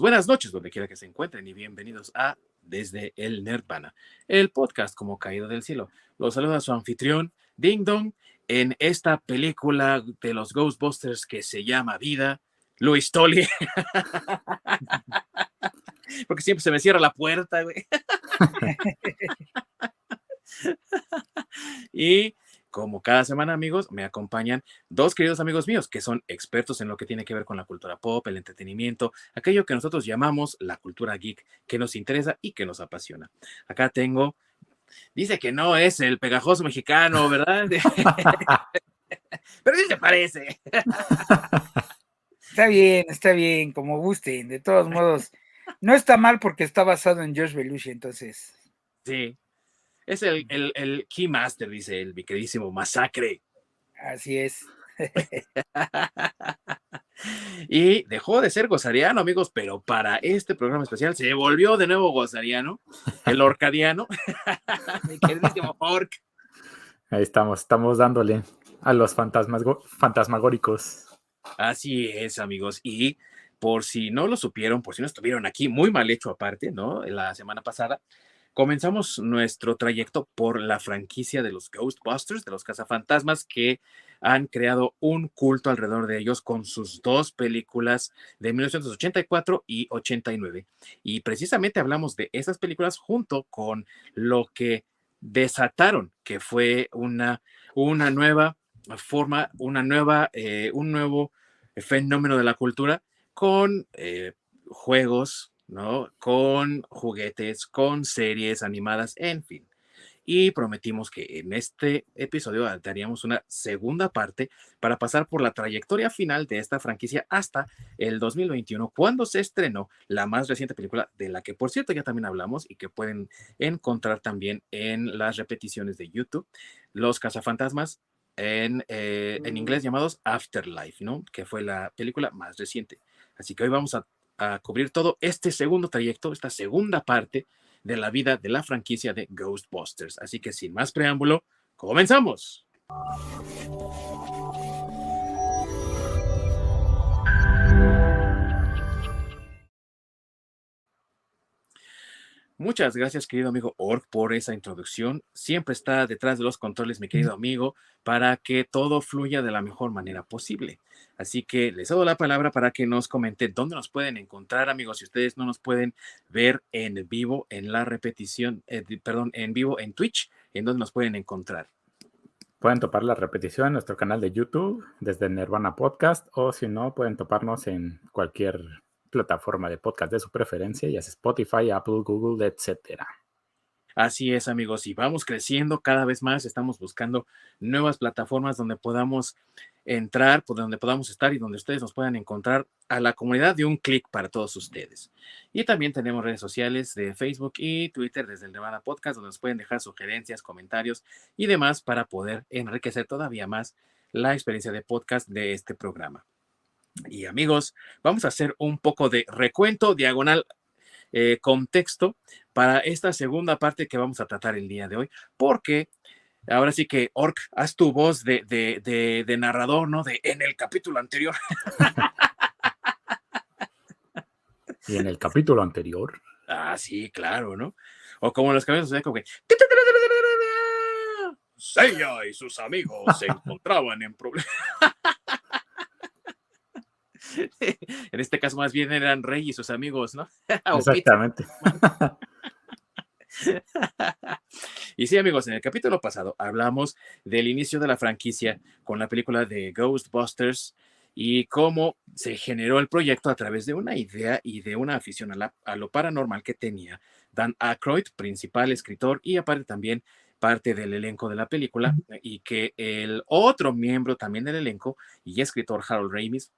buenas noches, donde quiera que se encuentren y bienvenidos a Desde el Nerdvana, el podcast como caído del cielo. Los saluda su anfitrión, Ding Dong, en esta película de los Ghostbusters que se llama Vida, Luis Tolly. Porque siempre se me cierra la puerta, güey. y como cada semana, amigos, me acompañan dos queridos amigos míos que son expertos en lo que tiene que ver con la cultura pop, el entretenimiento, aquello que nosotros llamamos la cultura geek, que nos interesa y que nos apasiona. Acá tengo, dice que no es el pegajoso mexicano, ¿verdad? Pero sí se parece. Está bien, está bien, como gusten. De todos modos, no está mal porque está basado en George Belushi, entonces. Sí, es el, el, el Keymaster, dice el mi queridísimo Masacre. Así es. y dejó de ser gozariano, amigos, pero para este programa especial se volvió de nuevo gozariano, el orcadiano, mi queridísimo Orc. Ahí estamos, estamos dándole a los fantasmas fantasmagóricos. Así es, amigos. Y por si no lo supieron, por si no estuvieron aquí, muy mal hecho aparte, ¿no? La semana pasada, comenzamos nuestro trayecto por la franquicia de los Ghostbusters, de los cazafantasmas, que han creado un culto alrededor de ellos con sus dos películas de 1984 y 89. Y precisamente hablamos de esas películas junto con lo que desataron, que fue una, una nueva forma, una nueva, eh, un nuevo fenómeno de la cultura con eh, juegos, ¿no? Con juguetes, con series animadas, en fin. Y prometimos que en este episodio daríamos una segunda parte para pasar por la trayectoria final de esta franquicia hasta el 2021, cuando se estrenó la más reciente película, de la que por cierto ya también hablamos y que pueden encontrar también en las repeticiones de YouTube, Los Cazafantasmas en, eh, en inglés llamados Afterlife, ¿no? Que fue la película más reciente. Así que hoy vamos a a cubrir todo este segundo trayecto, esta segunda parte de la vida de la franquicia de Ghostbusters. Así que sin más preámbulo, comenzamos. Muchas gracias, querido amigo Org, por esa introducción. Siempre está detrás de los controles, mi querido amigo, para que todo fluya de la mejor manera posible. Así que les doy la palabra para que nos comenten dónde nos pueden encontrar, amigos. Si ustedes no nos pueden ver en vivo, en la repetición, eh, perdón, en vivo en Twitch, ¿en dónde nos pueden encontrar? Pueden topar la repetición en nuestro canal de YouTube desde Nirvana Podcast o si no, pueden toparnos en cualquier plataforma de podcast de su preferencia, ya sea Spotify, Apple, Google, etcétera. Así es, amigos, y vamos creciendo cada vez más. Estamos buscando nuevas plataformas donde podamos entrar, por donde podamos estar y donde ustedes nos puedan encontrar a la comunidad de un clic para todos ustedes. Y también tenemos redes sociales de Facebook y Twitter desde el Nevada Podcast, donde nos pueden dejar sugerencias, comentarios y demás para poder enriquecer todavía más la experiencia de podcast de este programa. Y amigos, vamos a hacer un poco de recuento diagonal eh, contexto para esta segunda parte que vamos a tratar el día de hoy, porque ahora sí que Orc, haz tu voz de, de, de, narrador, ¿no? De en el capítulo anterior. y en el capítulo anterior. Ah, sí, claro, ¿no? O como los caballos de como que. Seiya y sus amigos se encontraban en problemas. en este caso más bien eran Rey y sus amigos, ¿no? Exactamente. y sí, amigos, en el capítulo pasado hablamos del inicio de la franquicia con la película de Ghostbusters y cómo se generó el proyecto a través de una idea y de una afición a, a lo paranormal que tenía Dan Aykroyd, principal escritor y aparte también parte del elenco de la película y que el otro miembro también del elenco y escritor Harold Ramis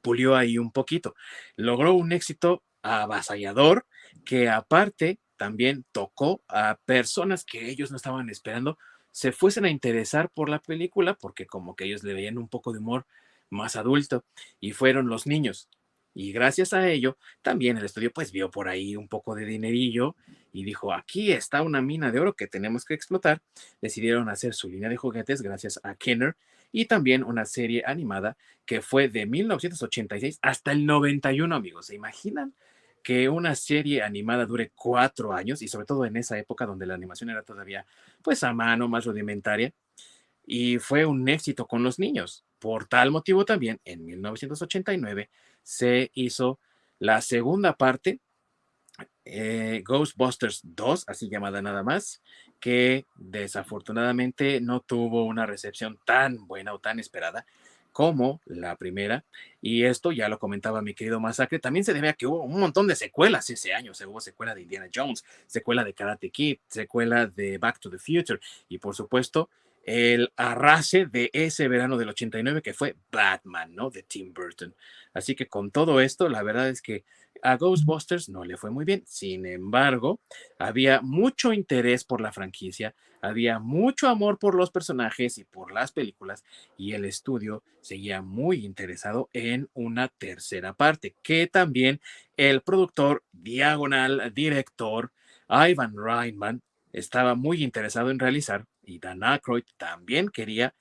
pulió ahí un poquito. Logró un éxito avasallador que aparte también tocó a personas que ellos no estaban esperando se fuesen a interesar por la película porque como que ellos le veían un poco de humor más adulto y fueron los niños. Y gracias a ello, también el estudio pues vio por ahí un poco de dinerillo y dijo, aquí está una mina de oro que tenemos que explotar. Decidieron hacer su línea de juguetes gracias a Kenner y también una serie animada que fue de 1986 hasta el 91, amigos. ¿Se imaginan que una serie animada dure cuatro años y sobre todo en esa época donde la animación era todavía pues a mano, más rudimentaria? Y fue un éxito con los niños. Por tal motivo también, en 1989 se hizo la segunda parte, eh, Ghostbusters 2, así llamada nada más, que desafortunadamente no tuvo una recepción tan buena o tan esperada como la primera. Y esto ya lo comentaba mi querido Masacre. También se debe a que hubo un montón de secuelas ese año. Se hubo secuela de Indiana Jones, secuela de Karate Kid, secuela de Back to the Future y por supuesto el arrase de ese verano del 89 que fue Batman, ¿no? De Tim Burton. Así que con todo esto, la verdad es que a Ghostbusters no le fue muy bien. Sin embargo, había mucho interés por la franquicia, había mucho amor por los personajes y por las películas, y el estudio seguía muy interesado en una tercera parte, que también el productor diagonal, director, Ivan Reitman, estaba muy interesado en realizar y Dan Aykroyd también quería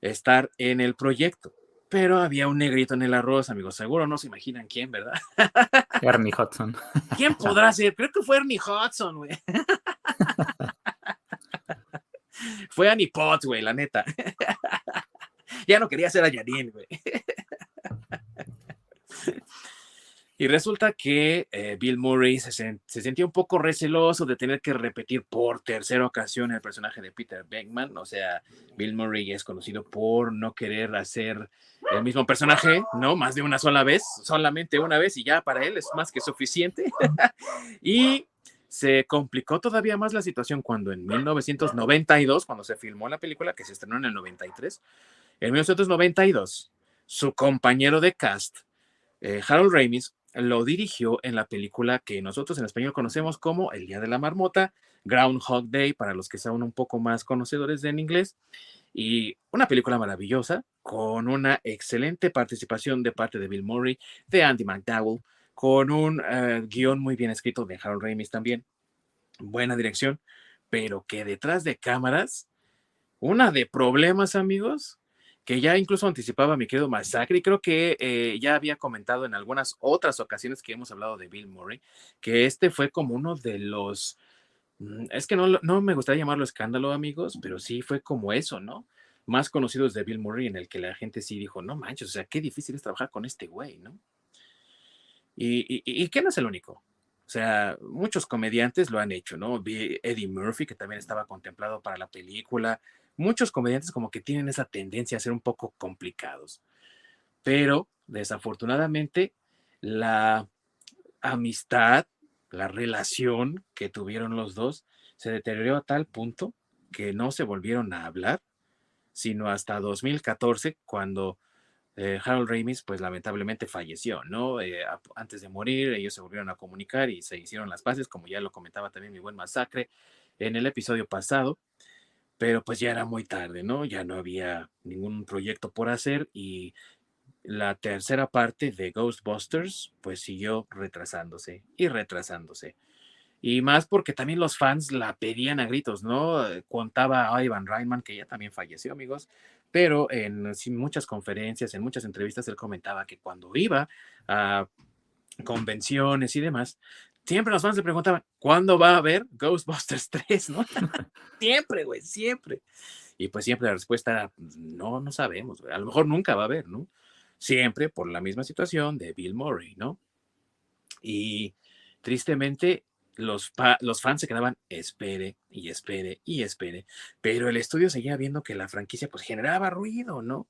estar en el proyecto. Pero había un negrito en el arroz, amigos. Seguro no se imaginan quién, ¿verdad? Ernie Hudson. ¿Quién podrá ser? Creo que fue Ernie Hudson, güey. fue Annie Potts, güey, la neta. ya no quería ser a Janine, güey. Y resulta que eh, Bill Murray se, se, sentía un poco receloso de tener que repetir por tercera ocasión el personaje de Peter Beckman. O sea, Bill Murray es conocido por no querer hacer el mismo personaje, ¿no? Más de una sola vez, solamente una vez y ya para él es más que suficiente. y se complicó todavía más la situación cuando en 1992, cuando se filmó la película, que se estrenó en el 93, en 1992, su compañero de cast, eh, Harold Ramis, lo dirigió en la película que nosotros en español conocemos como El Día de la Marmota, Groundhog Day, para los que sean un poco más conocedores en inglés. Y una película maravillosa, con una excelente participación de parte de Bill Murray, de Andy McDowell, con un eh, guion muy bien escrito de Harold Ramis también. Buena dirección, pero que detrás de cámaras, una de problemas, amigos, que ya incluso anticipaba mi querido Masacre, y creo que eh, ya había comentado en algunas otras ocasiones que hemos hablado de Bill Murray, que este fue como uno de los, mm, es que no, no me gustaría llamarlo escándalo, amigos, pero sí fue como eso, ¿no? Más conocidos de Bill Murray, en el que la gente sí dijo, no manches, o sea, qué difícil es trabajar con este güey, ¿no? Y, y, y que no es el único. O sea, muchos comediantes lo han hecho, ¿no? Eddie Murphy, que también estaba contemplado para la película, muchos comediantes como que tienen esa tendencia a ser un poco complicados. Pero desafortunadamente la amistad, la relación que tuvieron los dos se deterioró a tal punto que no se volvieron a hablar, sino hasta 2014 cuando eh, Harold Ramis pues lamentablemente falleció, ¿no? Eh, antes de morir ellos se volvieron a comunicar y se hicieron las paces, como ya lo comentaba también mi buen masacre en el episodio pasado pero pues ya era muy tarde, ¿no? Ya no había ningún proyecto por hacer y la tercera parte de Ghostbusters pues siguió retrasándose y retrasándose. Y más porque también los fans la pedían a gritos, ¿no? Contaba a Ivan Reitman, que ya también falleció, amigos, pero en muchas conferencias, en muchas entrevistas, él comentaba que cuando iba a convenciones y demás, siempre los fans le preguntaban, ¿cuándo va a haber Ghostbusters 3? ¿no? siempre, güey, siempre. Y pues siempre la respuesta era, pues, no, no sabemos, a lo mejor nunca va a haber, ¿no? Siempre por la misma situación de Bill Murray, ¿no? Y tristemente los, los fans se quedaban, espere y espere y espere, pero el estudio seguía viendo que la franquicia pues generaba ruido, ¿no?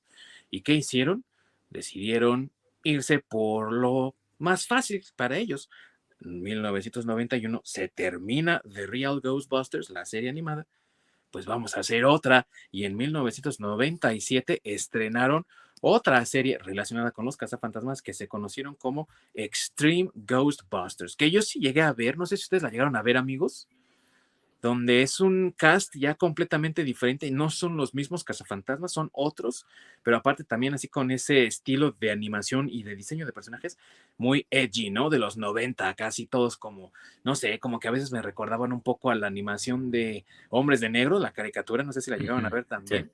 ¿Y qué hicieron? Decidieron irse por lo más fácil para ellos, 1991 se termina The Real Ghostbusters, la serie animada, pues vamos a hacer otra. Y en 1997 estrenaron otra serie relacionada con los cazafantasmas que se conocieron como Extreme Ghostbusters, que yo sí llegué a ver, no sé si ustedes la llegaron a ver amigos donde es un cast ya completamente diferente no son los mismos cazafantasmas, son otros, pero aparte también así con ese estilo de animación y de diseño de personajes muy edgy, ¿no? De los 90, casi todos como, no sé, como que a veces me recordaban un poco a la animación de Hombres de Negro, la caricatura, no sé si la llegaron a ver también.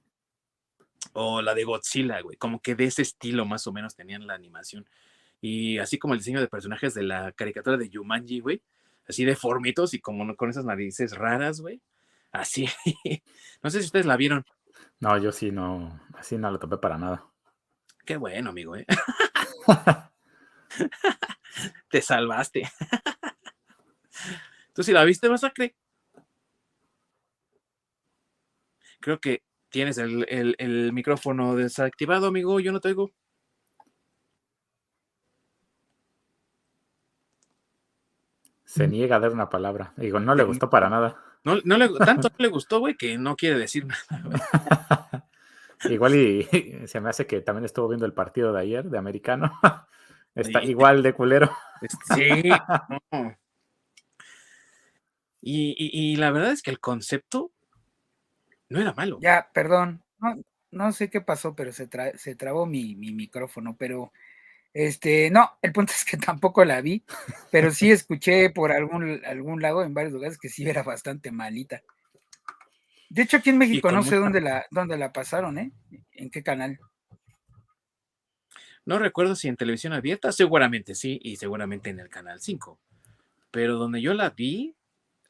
O la de Godzilla, güey. Como que de ese estilo más o menos tenían la animación. Y así como el diseño de personajes de la caricatura de Yumanji, güey. Así deformitos y como con esas narices raras, güey. Así. no sé si ustedes la vieron. No, yo sí no, así no lo topé para nada. Qué bueno, amigo, ¿eh? Te salvaste. ¿Tú sí la viste, Masacre? Creo que tienes el, el, micrófono desactivado, amigo. Yo no te oigo. Se niega a dar una palabra. Digo, no le gustó para nada. No, no le, tanto no le gustó, güey, que no quiere decir nada. igual y, se me hace que también estuvo viendo el partido de ayer de americano. Está igual de culero. Sí. Y, la verdad es que el concepto no era malo. Ya, perdón. No, sé qué pasó, pero se, se trabó mi, mi, micrófono. Pero este, no, el punto es que tampoco la vi, pero sí escuché por algún, algún lado en varios lugares que sí era bastante malita. De hecho, aquí en México no sé dónde la, dónde la pasaron, ¿eh? ¿En qué canal? No recuerdo si en televisión abierta, seguramente sí, y seguramente en el canal 5. Pero donde yo la vi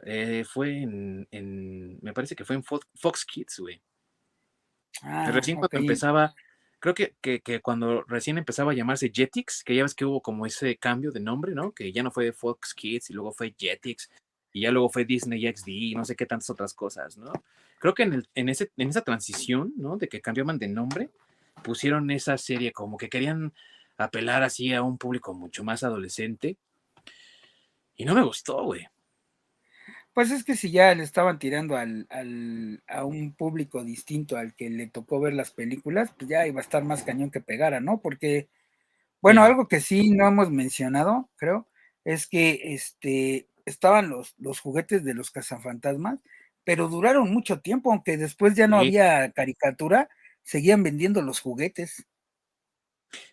eh, fue en, me parece que fue en Fox, Kids, güey. Ah, recién cuando empezaba, creo que, que, cuando recién empezaba a llamarse Jetix, que ya ves que hubo como ese cambio de nombre, ¿no? Que ya no fue Fox Kids y luego fue Jetix y ya luego fue Disney XD y no sé qué tantas otras cosas, ¿no? Creo que en, el, en, ese, en esa transición, ¿no? De que cambiaban de nombre, pusieron esa serie como que querían apelar así a un público mucho más adolescente. Y no me gustó, güey. Pues es que si ya le estaban tirando al, a un público distinto al que le tocó ver las películas, pues ya iba a estar más cañón que pegara, ¿no? Porque, bueno, algo que sí no hemos mencionado, creo, es que este, estaban los, los juguetes de los cazafantasmas, pero duraron mucho tiempo, aunque después ya no había caricatura, seguían vendiendo los juguetes.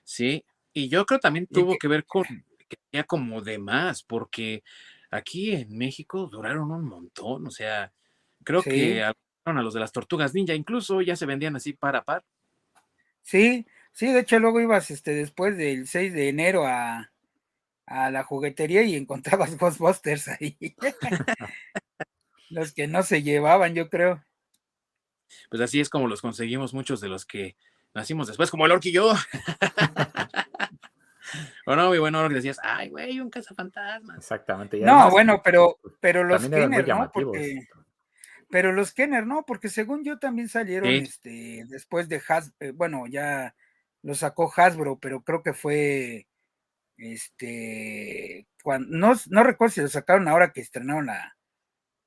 Sí, y yo creo también tuvo que, ver con que tenía como de más, porque Aquí en México duraron un montón, o sea, creo que a, a los de las tortugas ninja incluso ya se vendían así para par. Sí, sí, de hecho luego ibas este, después del 6 de enero a, a la juguetería y encontrabas Ghostbusters ahí. los que no se llevaban, yo creo. Pues así es como los conseguimos muchos de los que nacimos después, como el orquillo. O no, muy bueno, que decías, ay, güey, un cazafantasmas. Exactamente. no, bueno, pero, pero los Kenner, ¿no? Porque, pero los Kenner, ¿no? Porque según yo también salieron este, después de Hasbro, eh, bueno, ya lo sacó Hasbro, pero creo que fue este cuando, no, no recuerdo si lo sacaron ahora que estrenaron la,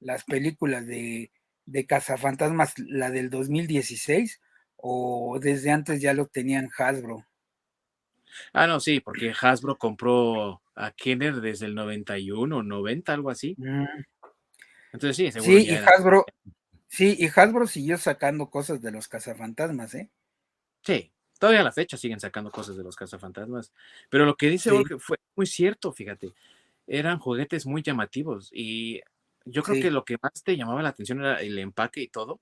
las películas de, de Cazafantasmas, la del 2016, o desde antes ya lo tenían Hasbro. Ah, no, sí, porque Hasbro compró a Kenner desde el 91, 90, algo así. Mm. Entonces sí, seguro. Sí, y Hasbro, sí, y Hasbro siguió sacando cosas de los cazafantasmas, ¿eh? Sí, todavía a la fecha siguen sacando cosas de los cazafantasmas. Pero lo que dice Jorge fue muy cierto, fíjate. Eran juguetes muy llamativos y yo creo que lo que más te llamaba la atención era el empaque y todo.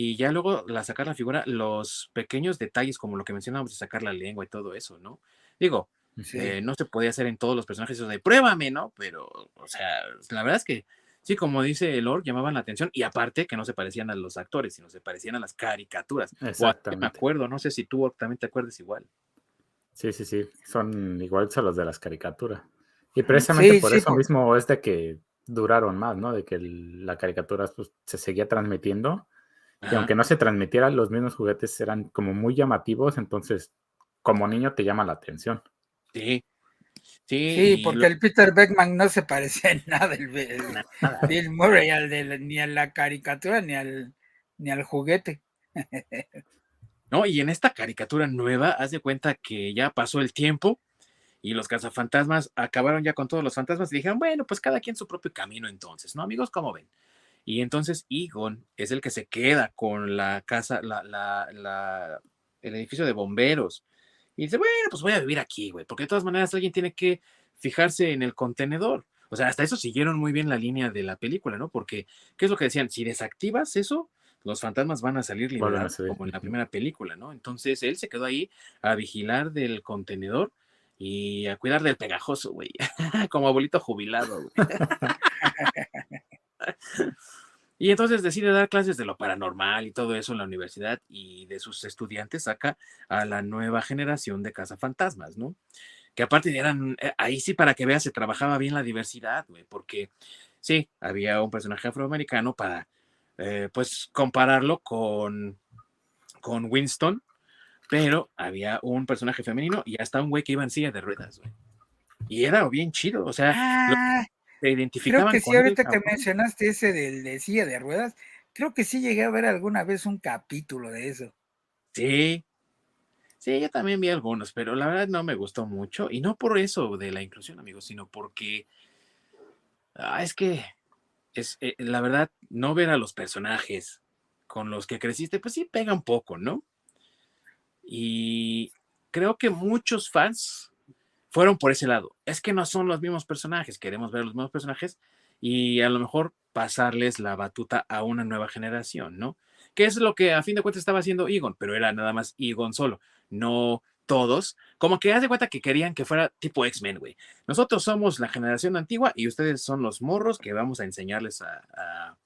Y ya luego la sacar la figura, los pequeños detalles como lo que mencionábamos de sacar la lengua y todo eso, ¿no? Digo, eh, no se podía hacer en todos los personajes eso de pruébame, ¿no? Pero, o sea, la verdad es que sí, como dice Lord, llamaban la atención y aparte que no se parecían a los actores, sino se parecían a las caricaturas. Exactamente. me acuerdo, no sé si tú también te acuerdas igual. Sí, sí, sí, son iguales a los de las caricaturas. Y precisamente por eso mismo es de que duraron más, ¿no? De que la caricatura pues, se seguía transmitiendo y aunque no se transmitiera, los mismos juguetes eran como muy llamativos, entonces como niño te llama la atención. Sí. Sí, porque el Peter Beckman no se parecía en nada el, Bill Murray ni a la caricatura ni al ni al juguete. No, y en esta caricatura nueva, haz de cuenta que ya pasó el tiempo y los cazafantasmas acabaron ya con todos los fantasmas y dijeron, bueno, pues cada quien su propio camino entonces, ¿no, amigos? ¿Cómo ven? Y entonces Egon es el que se queda con la casa, la, la, el edificio de bomberos. Y dice, bueno, pues voy a vivir aquí, güey, porque de todas maneras alguien tiene que fijarse en el contenedor. O sea, hasta eso siguieron muy bien la línea de la película, ¿no? Porque, ¿qué es lo que decían? Si desactivas eso, los fantasmas van a salir liberados como en la primera película, ¿no? Entonces él se quedó ahí a vigilar del contenedor y a cuidar del pegajoso, güey, como abuelito jubilado, güey. Y entonces decide dar clases de lo paranormal y todo eso en la universidad y de sus estudiantes saca a la nueva generación de cazafantasmas, ¿no? Que aparte eran, eh, ahí sí para que veas, se trabajaba bien la diversidad, güey, porque sí, había un personaje afroamericano para, eh, pues, compararlo con, con Winston, pero había un personaje femenino y hasta un güey que iba en silla de ruedas, güey. Y era bien chido, o sea, ah, Creo que sí, ahorita que mencionaste ese del de silla de ruedas, creo que sí llegué a ver alguna vez un capítulo de eso. Sí, sí, yo también vi algunos, pero la verdad no me gustó mucho, y no por eso de la inclusión, amigos, sino porque ah, es que es eh, la verdad, no ver a los personajes con los que creciste, pues sí pega un poco, ¿no? Y creo que muchos fans fueron por ese lado. Es que no son los mismos personajes, queremos ver los mismos personajes y a lo mejor pasarles la batuta a una nueva generación, ¿no? Que es lo que a fin de cuentas estaba haciendo Egon, pero era nada más Egon solo, no todos. Como que haz de cuenta que querían que fuera tipo X-Men, güey. Nosotros somos la generación antigua y ustedes son los morros que vamos a enseñarles a,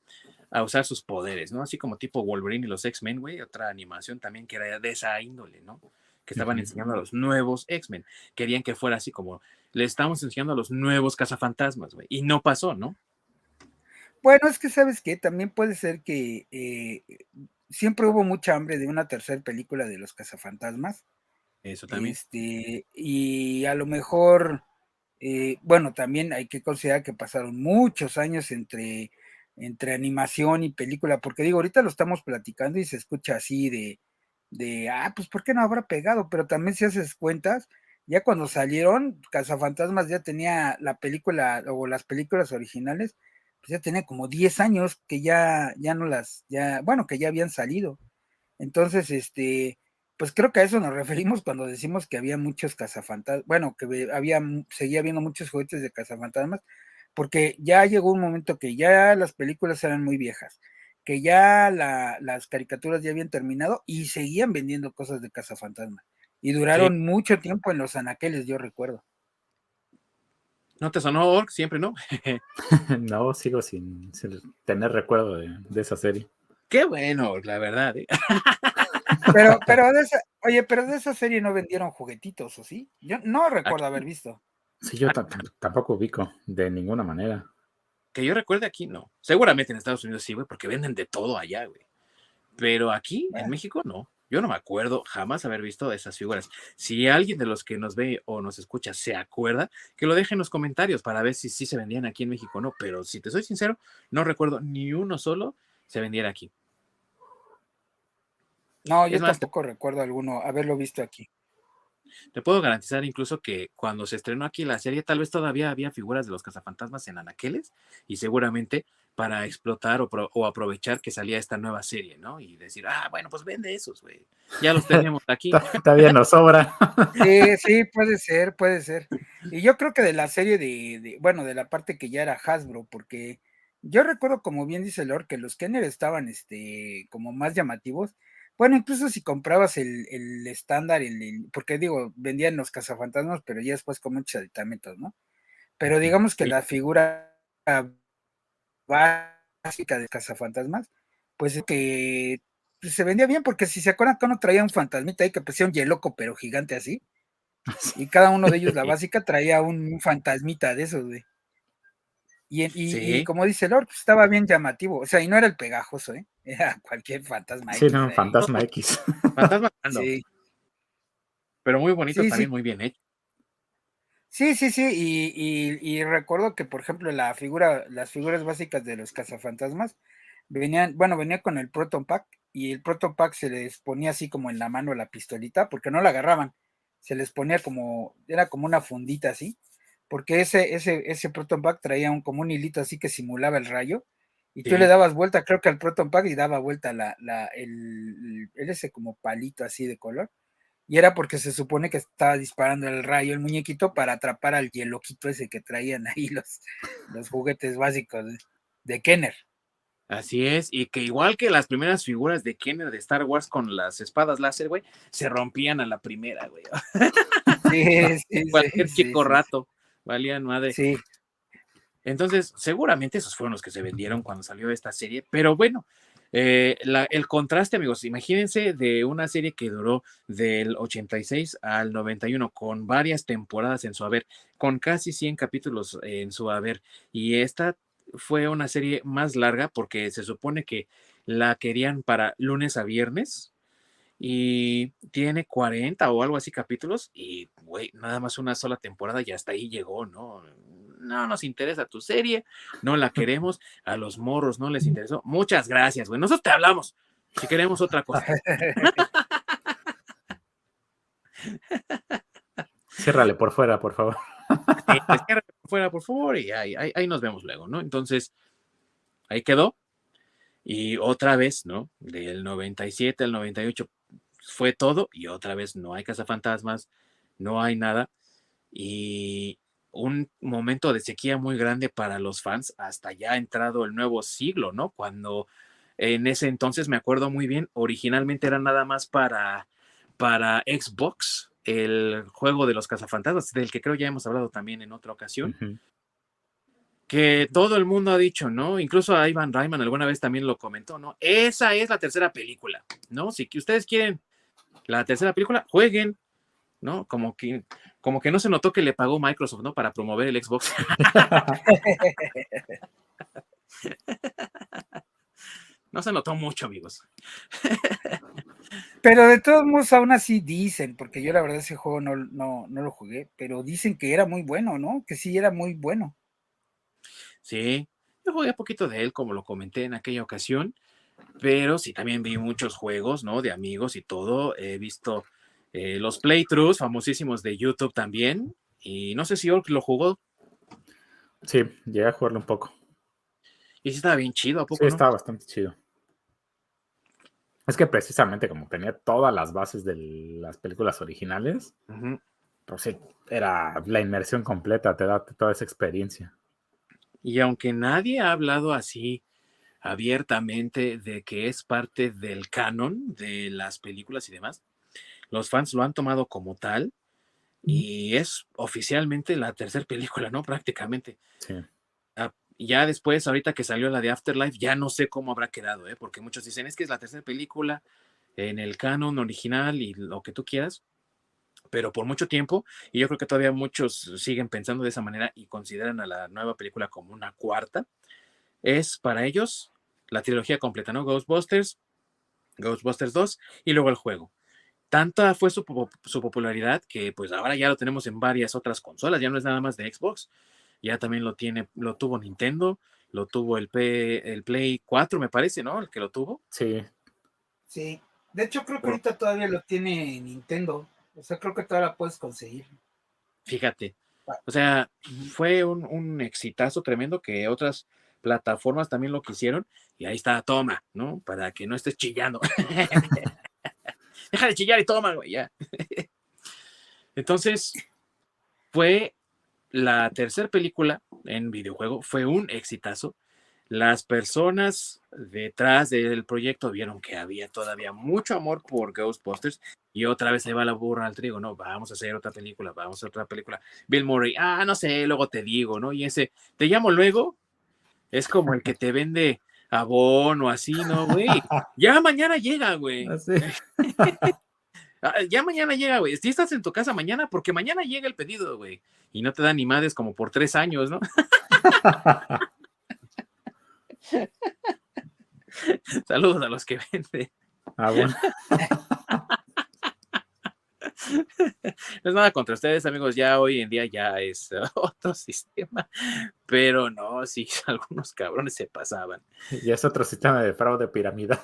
a usar sus poderes, ¿no? Así como tipo Wolverine y los X-Men, güey, otra animación también que era de esa índole, ¿no? Que estaban enseñando a los nuevos X-Men. Querían que fuera así como, le estamos enseñando a los nuevos cazafantasmas, güey. Y no pasó, ¿no? Bueno, es que sabes que también puede ser que eh, siempre hubo mucha hambre de una tercera película de los cazafantasmas. Eso también. Este, y a lo mejor, eh, bueno, también hay que considerar que pasaron muchos años entre, entre animación y película, porque digo, ahorita lo estamos platicando y se escucha así de, de, ah, pues ¿por qué no habrá pegado? Pero también si haces cuentas, ya cuando salieron, Cazafantasmas ya tenía la película o las películas originales, pues ya tenía como 10 años que ya, ya no las, ya, bueno, que ya habían salido. Entonces, este, pues creo que a eso nos referimos cuando decimos que había muchos cazafantasmas, bueno, que había, seguía habiendo muchos juguetes de cazafantasmas, porque ya llegó un momento que ya las películas eran muy viejas que ya las caricaturas ya habían terminado y seguían vendiendo cosas de Casa Fantasma. Y duraron mucho tiempo en los anaqueles, yo recuerdo. ¿No te sonó Orc? Siempre no. no, sigo sin, tener recuerdo de, esa serie. Qué bueno, la verdad. ¿eh? pero, pero de esa, oye, pero de esa serie no vendieron juguetitos, ¿o sí? Yo no recuerdo haber visto. Sí, yo tampoco ubico, de ninguna manera. Que yo recuerde aquí, no. Seguramente en Estados Unidos sí, güey, porque venden de todo allá, güey. Pero aquí, en México, no. Yo no me acuerdo jamás haber visto esas figuras. Si alguien de los que nos ve o nos escucha se acuerda, que lo deje en los comentarios para ver si sí se vendían aquí en México o no. Pero si te soy sincero, no recuerdo ni uno solo se vendiera aquí. No, yo tampoco recuerdo alguno haberlo visto aquí. Te puedo garantizar incluso que cuando se estrenó aquí la serie, tal vez todavía había figuras de los cazafantasmas en anaqueles y seguramente para explotar o, aprovechar que salía esta nueva serie, ¿no? Y decir, ah, bueno, pues vende esos, güey. Ya los tenemos aquí. Todavía nos sobra. Sí, sí, puede ser, puede ser. Y yo creo que de la serie de, bueno, de la parte que ya era Hasbro, porque yo recuerdo, como bien dice Lord, que los Kenner estaban, este, como más llamativos bueno, incluso si comprabas el, estándar, el, porque digo, vendían los cazafantasmas, pero ya después con muchos aditamentos, ¿no? Pero digamos que la figura básica de cazafantasmas, pues es que pues, se vendía bien, porque si se acuerdan que uno traía un fantasmita ahí que parecía un yeloco, pero gigante así, y cada uno de ellos, la básica, traía un, fantasmita de esos, güey. Y, como dice Lord, pues, estaba bien llamativo. O sea, y no era el pegajoso, ¿eh? Era cualquier fantasma X. Sí, no, fantasma X. fantasma sí. Pero muy bonito también, muy bien hecho. Sí, sí, sí. Y, recuerdo que, por ejemplo, la figura, las figuras básicas de los cazafantasmas venían, bueno, venía con el Proton Pack y el Proton Pack se les ponía así como en la mano la pistolita, porque no la agarraban. Se les ponía como, era como una fundita así porque ese, ese, ese Proton Pack traía un, como un hilito así que simulaba el rayo, y tú le dabas vuelta, creo que al Proton Pack, y daba vuelta la, la, el, ese como palito así de color, y era porque se supone que estaba disparando el rayo el muñequito para atrapar al hieloquito ese que traían ahí los, los juguetes básicos de, Kenner. Así es, y que igual que las primeras figuras de Kenner de Star Wars con las espadas láser, güey, se rompían a la primera, güey. Sí, sí, Cualquier chico rato, valían madre. Sí. Entonces, seguramente esos fueron los que se vendieron cuando salió esta serie, pero bueno, eh, el contraste, amigos, imagínense de una serie que duró del 86 al 91 con varias temporadas en su haber, con casi 100 capítulos en su haber, y esta fue una serie más larga porque se supone que la querían para lunes a viernes y tiene 40 o algo así capítulos y, güey, nada más una sola temporada y hasta ahí llegó, ¿no? No nos interesa tu serie, no la queremos, a los morros no les interesó. Muchas gracias, güey. Nosotros te hablamos si queremos otra cosa. Ciérrale por fuera, por favor. fuera, por favor, y ahí, ahí, nos vemos luego, ¿no? Entonces, ahí quedó. Y otra vez, ¿no? Del 97 al 98 fue todo y otra vez no hay cazafantasmas, no hay nada. Y un momento de sequía muy grande para los fans hasta ya ha entrado el nuevo siglo, ¿no? Cuando en ese entonces me acuerdo muy bien, originalmente era nada más para, para Xbox, el juego de los cazafantasmas, del que creo ya hemos hablado también en otra ocasión, que todo el mundo ha dicho, ¿no? Incluso a Ivan Ryman alguna vez también lo comentó, ¿no? Esa es la tercera película, ¿no? Si que ustedes quieren la tercera película, jueguen, ¿no? Como que, como que no se notó que le pagó Microsoft, ¿no? Para promover el Xbox. no se notó mucho, amigos. Pero de todos modos, aún así dicen, porque yo la verdad ese juego no, no, no, lo jugué, pero dicen que era muy bueno, ¿no? Que sí era muy bueno. Sí, yo jugué un poquito de él, como lo comenté en aquella ocasión, pero sí también vi muchos juegos, ¿no? De amigos y todo. He visto eh, los playthroughs famosísimos de YouTube también, y no sé si Ork lo jugó. Sí, llegué a jugarlo un poco. Y sí estaba bien chido, ¿a poco? Sí, estaba bastante chido. Es que precisamente como tenía todas las bases de las películas originales, pues sí, era la inmersión completa, te da toda esa experiencia. Y aunque nadie ha hablado así abiertamente de que es parte del canon de las películas y demás, los fans lo han tomado como tal y es oficialmente la tercera película, ¿no? Prácticamente. Sí ya después, ahorita que salió la de Afterlife, ya no sé cómo habrá quedado, ¿eh? porque muchos dicen es que es la tercera película en el canon original y lo que tú quieras, pero por mucho tiempo, y yo creo que todavía muchos siguen pensando de esa manera y consideran a la nueva película como una cuarta, es para ellos la trilogía completa, ¿no? Ghostbusters, Ghostbusters 2 y luego el juego. Tanta fue su, su popularidad que pues ahora ya lo tenemos en varias otras consolas, ya no es nada más de Xbox, ya también lo tiene, lo tuvo Nintendo, lo tuvo el, P, el Play 4, me parece, ¿no? El que lo tuvo. Sí. Sí. De hecho, creo que ahorita todavía lo tiene Nintendo. O sea, creo que todavía la puedes conseguir. Fíjate. Ah. O sea, fue un, un exitazo tremendo que otras plataformas también lo quisieron. Y ahí está, toma, ¿no? Para que no estés chillando. Deja de chillar y toma, güey, ya. Entonces, fue la tercera película en videojuego fue un exitazo. Las personas detrás del proyecto vieron que había todavía mucho amor por Ghostbusters y otra vez se va la burra al trigo, ¿no? Vamos a hacer otra película, vamos a hacer otra película. Bill Murray, ah, no sé, luego te digo, ¿no? Y ese, te llamo luego, es como el que te vende abono así, ¿no, güey? Ya mañana llega, güey. Ah, ya mañana llega, güey. Si estás en tu casa mañana, porque mañana llega el pedido, güey. Y no te dan ni madres como por tres años, ¿no? Saludos a los que venden. Ah, bueno. No es nada contra ustedes, amigos. Ya hoy en día ya es otro sistema. Pero no, sí, algunos cabrones se pasaban. Ya es otro sistema de fraude piramidal.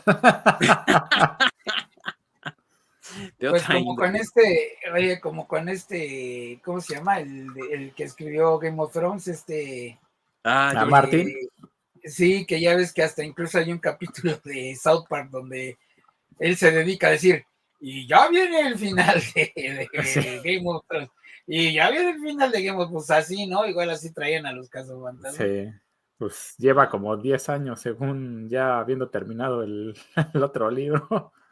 pues como con este, oye, como con este, ¿cómo se llama? El, el que escribió Game of Thrones, este. Ah, ah Martín. sí, que ya ves que hasta incluso hay un capítulo de South Park donde él se dedica a decir, y ya viene el final de, Game of Thrones. Y ya viene el final de Game of Thrones, así, ¿no? Igual así traían a los casos fantasmas. Sí. Pues lleva como 10 años según ya habiendo terminado el, otro libro.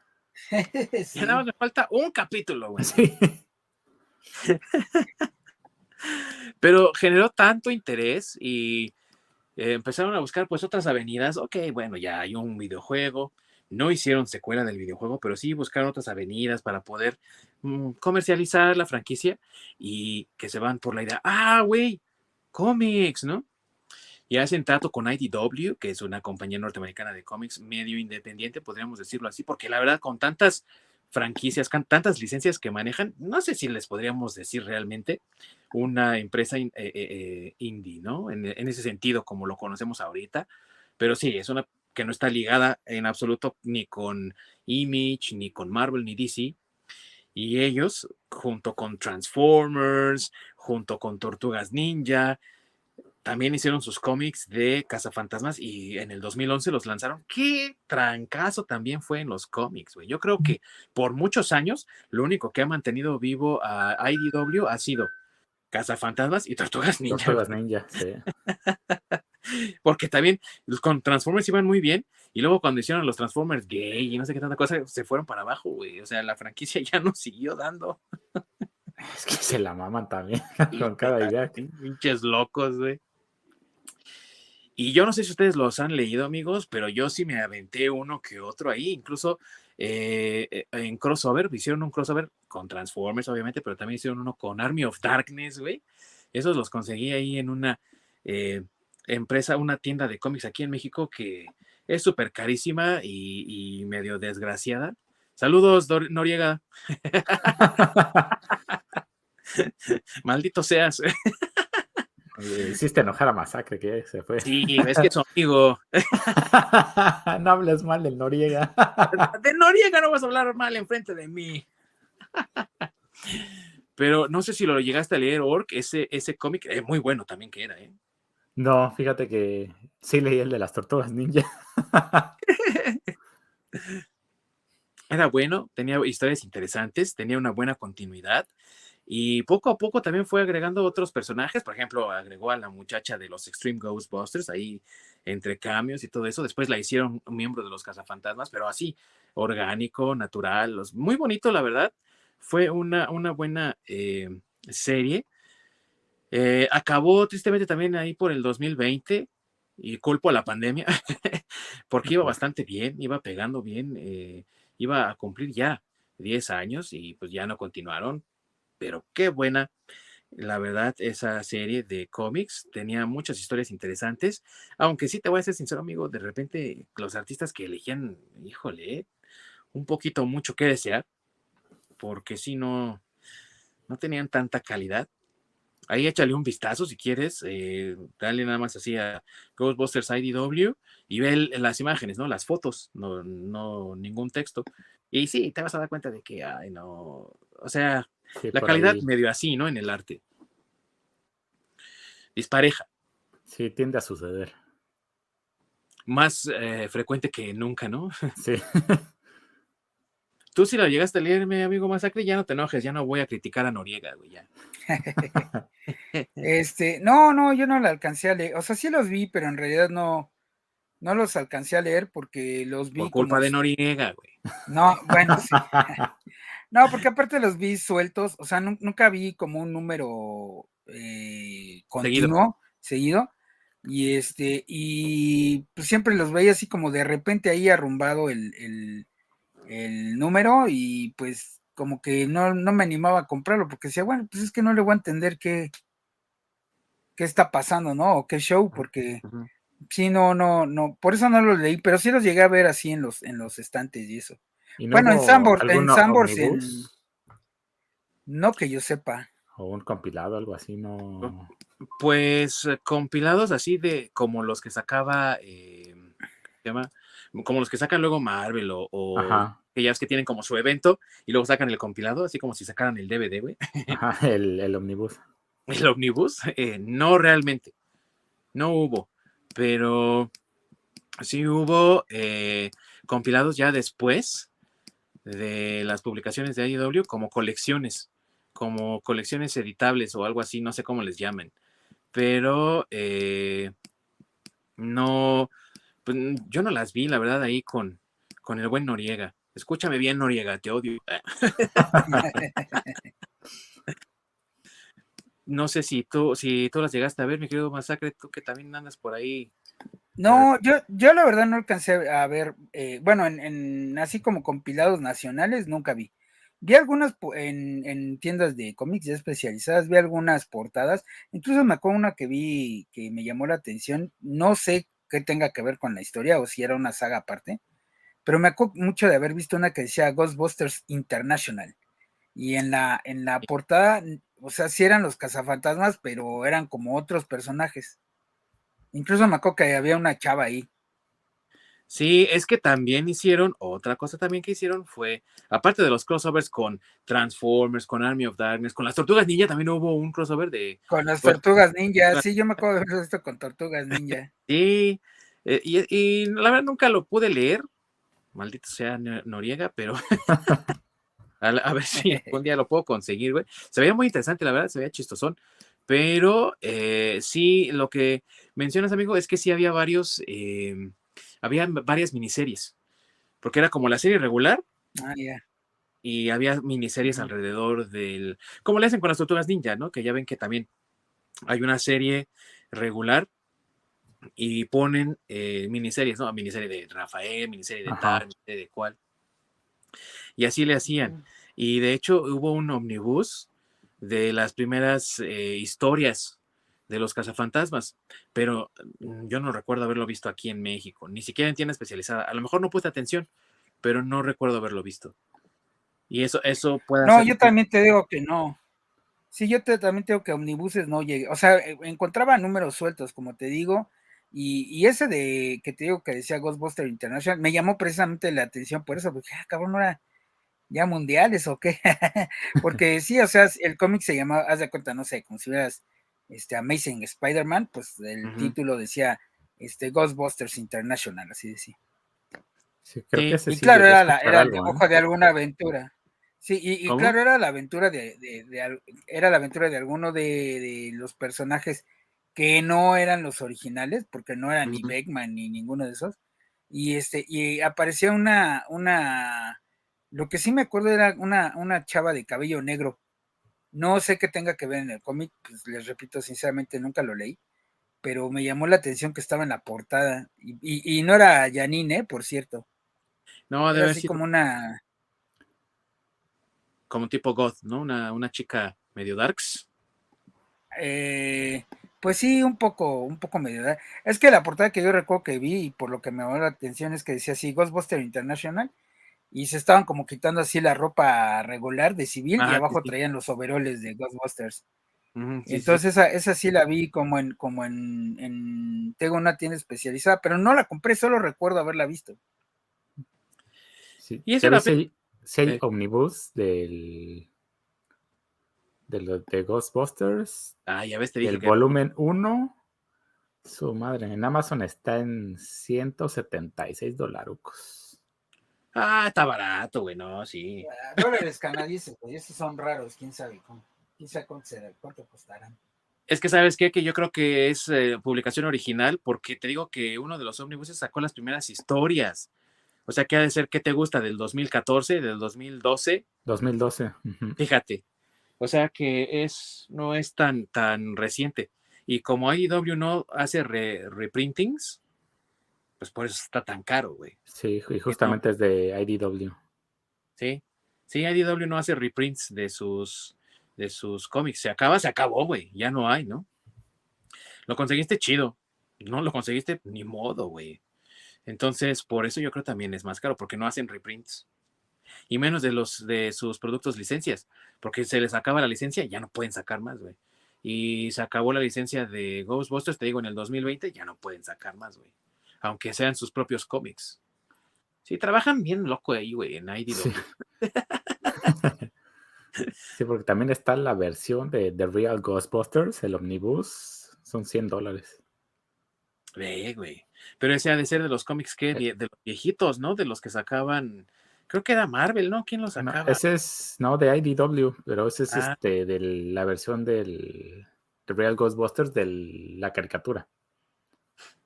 Ya nada más me falta un capítulo, güey. Sí. Pero generó tanto interés y eh, empezaron a buscar pues otras avenidas. Ok, bueno, ya hay un videojuego. No hicieron secuela del videojuego, pero sí buscaron otras avenidas para poder mm, comercializar la franquicia y que se van por la idea, ah, güey, cómics, ¿no? Y hacen trato con IDW, que es una compañía norteamericana de cómics medio independiente, podríamos decirlo así, porque la verdad con tantas franquicias, tantas licencias que manejan, no sé si les podríamos decir realmente una empresa eh, eh, eh, indie, ¿no? En, ese sentido, como lo conocemos ahorita, pero sí, es una que no está ligada en absoluto ni con Image, ni con Marvel, ni DC. Y ellos, junto con Transformers, junto con Tortugas Ninja, también hicieron sus cómics de Cazafantasmas y en el 2011 los lanzaron. Qué trancazo también fue en los cómics, güey. Yo creo que por muchos años lo único que ha mantenido vivo a IDW ha sido Cazafantasmas y Tortugas Ninja. Tortugas Ninja, sí. Porque también con Transformers iban muy bien y luego cuando hicieron los Transformers gay y no sé qué tanta cosa, se fueron para abajo, güey. O sea, la franquicia ya no siguió dando. Es que se la maman también con cada idea. Pinches locos, güey. Y yo no sé si ustedes los han leído, amigos, pero yo sí me aventé uno que otro ahí, incluso eh, eh, en crossover, hicieron un crossover con Transformers, obviamente, pero también hicieron uno con Army of Darkness, güey. Esos los conseguí ahí en una eh, empresa, una tienda de cómics aquí en México que es súper carísima y, y, medio desgraciada. Saludos, Noriega. Maldito seas. hiciste enojar a Masacre que se fue. Sí, es que es su amigo. no hables mal del Noriega. de Noriega no vas a hablar mal enfrente de mí. Pero no sé si lo llegaste a leer, Orc, ese, ese cómic, es muy bueno también que era, ¿eh? No, fíjate que sí leí el de las tortugas ninja. era bueno, tenía historias interesantes, tenía una buena continuidad y poco a poco también fue agregando otros personajes, por ejemplo, agregó a la muchacha de los Extreme Ghostbusters ahí entre cambios y todo eso. Después la hicieron miembro de los cazafantasmas, pero así, orgánico, natural, muy bonito, la verdad. Fue una, una buena eh, serie. Eh, acabó tristemente también ahí por el 2020 y culpo a la pandemia, porque iba bastante bien, iba pegando bien, eh, iba a cumplir ya 10 años y pues ya no continuaron pero qué buena. La verdad, esa serie de cómics tenía muchas historias interesantes, aunque sí te voy a ser sincero, amigo, de repente los artistas que elegían, híjole, un poquito mucho que desear, porque si no, no tenían tanta calidad. Ahí échale un vistazo si quieres, eh, dale nada más así a Ghostbusters IDW y ve las imágenes, ¿no? Las fotos, no, no ningún texto. Y sí, te vas a dar cuenta de que, ay, no, o sea, la calidad medio así, ¿no? En el arte. Dispareja. Sí, tiende a suceder. Más eh, frecuente que nunca, ¿no? Sí. Tú si lo llegaste a leer, mi amigo Masacre, ya no te enojes, ya no voy a criticar a Noriega, güey, ya. este, no, no, yo no la alcancé a leer. O sea, sí los vi, pero en realidad no, no los alcancé a leer porque los vi. Por culpa de Noriega, güey. No, bueno, sí. No, porque aparte los vi sueltos, o sea, nunca vi como un número eh, continuo, seguido. y este, y pues siempre los veía así como de repente ahí arrumbado el, número, y pues como que no, me animaba a comprarlo, porque decía, bueno, pues es que no le voy a entender qué, qué está pasando, ¿no? O qué show, porque sí, no, no, no, por eso no los leí, pero sí los llegué a ver así en los, en los estantes y eso bueno, en Sambor, en Sambor, no que yo sepa. O un compilado, algo así, no. Pues eh, compilados así de como los que sacaba, eh, ¿se llama? Como los que sacan luego Marvel o, o aquellas que tienen como su evento y luego sacan el compilado, así como si sacaran el DVD, güey. Ajá, el, el omnibus. El omnibus, eh, no realmente, no hubo, pero sí hubo compilados ya después de las publicaciones de IDW como colecciones, como colecciones editables o algo así, no sé cómo les llamen. Pero, eh, No, pues yo no las vi, la verdad, ahí con, con el buen Noriega. Escúchame bien, Noriega, te odio. no sé si tú, si tú las llegaste a ver, mi querido Masacre, tú que también andas por ahí. No, yo, yo la verdad no alcancé a ver, eh, bueno, en, así como compilados nacionales, nunca vi. Vi algunas en, tiendas de cómics especializadas, vi algunas portadas, incluso me acuerdo una que vi que me llamó la atención, no sé qué tenga que ver con la historia o si era una saga aparte, pero me acuerdo mucho de haber visto una que decía Ghostbusters International. Y en la, en la portada, o sea, sí eran los cazafantasmas, pero eran como otros personajes. Incluso me acuerdo que había una chava ahí. Sí, es que también hicieron, otra cosa también que hicieron fue, aparte de los crossovers con Transformers, con Army of Darkness, con las Tortugas Ninja, también hubo un crossover de... Con las Tortugas Ninja, sí, yo me acuerdo de ver esto con Tortugas Ninja. sí, eh, y, la verdad nunca lo pude leer, maldito sea Noriega, pero a, ver si un día lo puedo conseguir, güey. Se veía muy interesante, la verdad, se veía chistosón, pero eh, sí, lo que mencionas, amigo, es que sí había varios... Eh, había varias miniseries, porque era como la serie regular. Ah, y había miniseries alrededor del, como le hacen con las tortugas ninja, ¿no? Que ya ven que también hay una serie regular y ponen eh, miniseries, ¿no? Miniserie de Rafael, miniserie de tal, miniserie de cual. Y así le hacían. Y de hecho hubo un omnibus de las primeras eh, historias de los cazafantasmas, pero mm, yo no recuerdo haberlo visto aquí en México, ni siquiera en tienda especializada. A lo mejor no puse atención, pero no recuerdo haberlo visto. Y eso, eso puede No, yo también te digo que no. Sí, yo te, también tengo que omnibuses no llegué. O sea, eh, encontraba números sueltos, como te digo, y, ese de que te digo que decía Ghostbuster International me llamó precisamente la atención por eso, porque, ah, cabrón, no era ya mundiales o qué. porque sí, o sea, el cómic se llamaba, haz de cuenta, no sé, como si hubieras este, Amazing Spider-Man, pues el título decía este, Ghostbusters International, así decía. Sí, creo que ese y claro, era, la, era el dibujo de alguna aventura. Sí, y, claro, era la aventura de, era la aventura de alguno de, los personajes que no eran los originales, porque no eran ni Beckman ni ninguno de esos. Y este, y aparecía una, una, lo que sí me acuerdo era una, una chava de cabello negro, no sé qué tenga que ver en el cómic, pues les repito, sinceramente nunca lo leí, pero me llamó la atención que estaba en la portada. Y, no era Janine, ¿eh? por cierto. No, debe ser como una. Como tipo goth, ¿no? Una, una chica medio darks. Eh, pues sí, un poco, un poco medio. Es que la portada que yo recuerdo que vi y por lo que me llamó la atención es que decía así, Ghostbuster International y se estaban como quitando así la ropa regular de civil y abajo traían los overoles de Ghostbusters. Entonces Esa, esa sí la vi como en, como en, tengo una tienda especializada, pero no la compré, solo recuerdo haberla visto. Sí. ¿Y ese si, hay, omnibus del de los de Ghostbusters. Ah, ya ves, te dije El volumen 1. Su madre, en Amazon está en 176 dólares. Ah, está barato, güey, no, sí. Dólares canadienses, güey, esos son raros, quién sabe cómo, quién sabe cuánto, costarán. Es que, ¿sabes qué? Que yo creo que es eh, publicación original, porque te digo que uno de los ómnibuses sacó las primeras historias. O sea, que ha de ser, ¿qué te gusta? ¿Del 2014? ¿Del 2012? 2012. Fíjate. O sea que es, no es tan, tan reciente. Y como IDW no hace reprintings, pues por eso está tan caro, güey. Sí, y justamente es de IDW. Sí, sí, IDW no hace reprints de sus, de sus cómics. Se acaba, se acabó, güey. Ya no hay, ¿no? Lo conseguiste chido. No lo conseguiste ni modo, güey. Entonces, por eso yo creo también es más caro, porque no hacen reprints. Y menos de los de sus productos licencias, porque se les acaba la licencia y ya no pueden sacar más, güey. Y se acabó la licencia de Ghostbusters, te digo, en el 2020, ya no pueden sacar más, güey aunque sean sus propios cómics. Sí, trabajan bien loco ahí, güey, en IDW. Sí. sí. porque también está la versión de The Real Ghostbusters, el Omnibus, son 100 dólares. Ve, güey. Pero ese ha de ser de los cómics que, eh. de, los viejitos, ¿no? De los que sacaban, creo que era Marvel, ¿no? ¿Quién los sacaba? ese es, no, de IDW, pero ese es ah. este, de la versión del The Real Ghostbusters de la caricatura.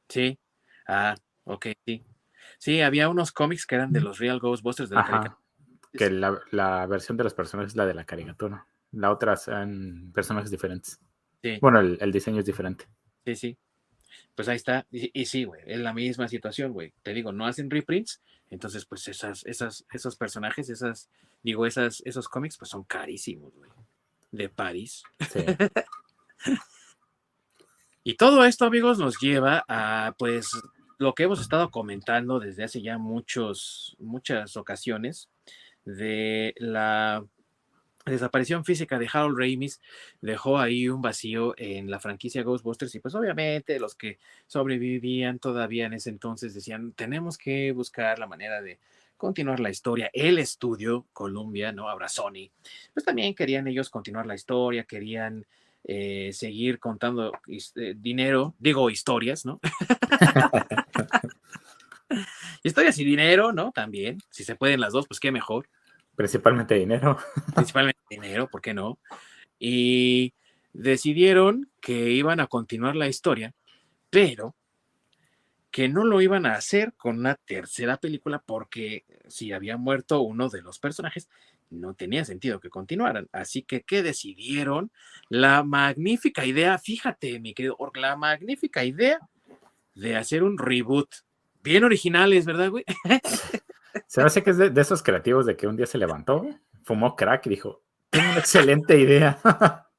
Sí. Ah, ok, sí. Sí, había unos cómics que eran de los Real Ghostbusters de la Ajá. caricatura. Que la, la versión de los personajes es la de la caricatura. La otra son personajes diferentes. Sí. Bueno, el, el diseño es diferente. Sí, sí. Pues ahí está. Y, y sí, güey, es la misma situación, güey. Te digo, no hacen reprints, entonces pues esas, esas, esos personajes, esas, digo, esas, esos cómics, pues son carísimos, güey. De París. Sí. Y todo esto, amigos, nos lleva a, pues, lo que hemos estado comentando desde hace ya muchos, muchas ocasiones de la desaparición física de Harold Ramis dejó ahí un vacío en la franquicia Ghostbusters y pues obviamente los que sobrevivían todavía en ese entonces decían tenemos que buscar la manera de continuar la historia. El estudio Columbia, ¿no? Ahora Sony, pues también querían ellos continuar la historia, querían eh, seguir contando eh, dinero, digo historias, ¿no? historias y dinero, ¿no? También, si se pueden las dos, pues qué mejor Principalmente dinero. principalmente dinero, ¿por qué no? Y decidieron que iban a continuar la historia, pero que no lo iban a hacer con una tercera película porque si había muerto uno de los personajes, no tenía sentido que continuaran. Así que, ¿qué decidieron? La magnífica idea, fíjate, mi querido Orc, la magnífica idea de hacer un reboot. Bien originales, ¿verdad, güey? Se me hace que es de, de esos creativos de que un día se levantó, fumó crack y dijo, tengo una excelente idea.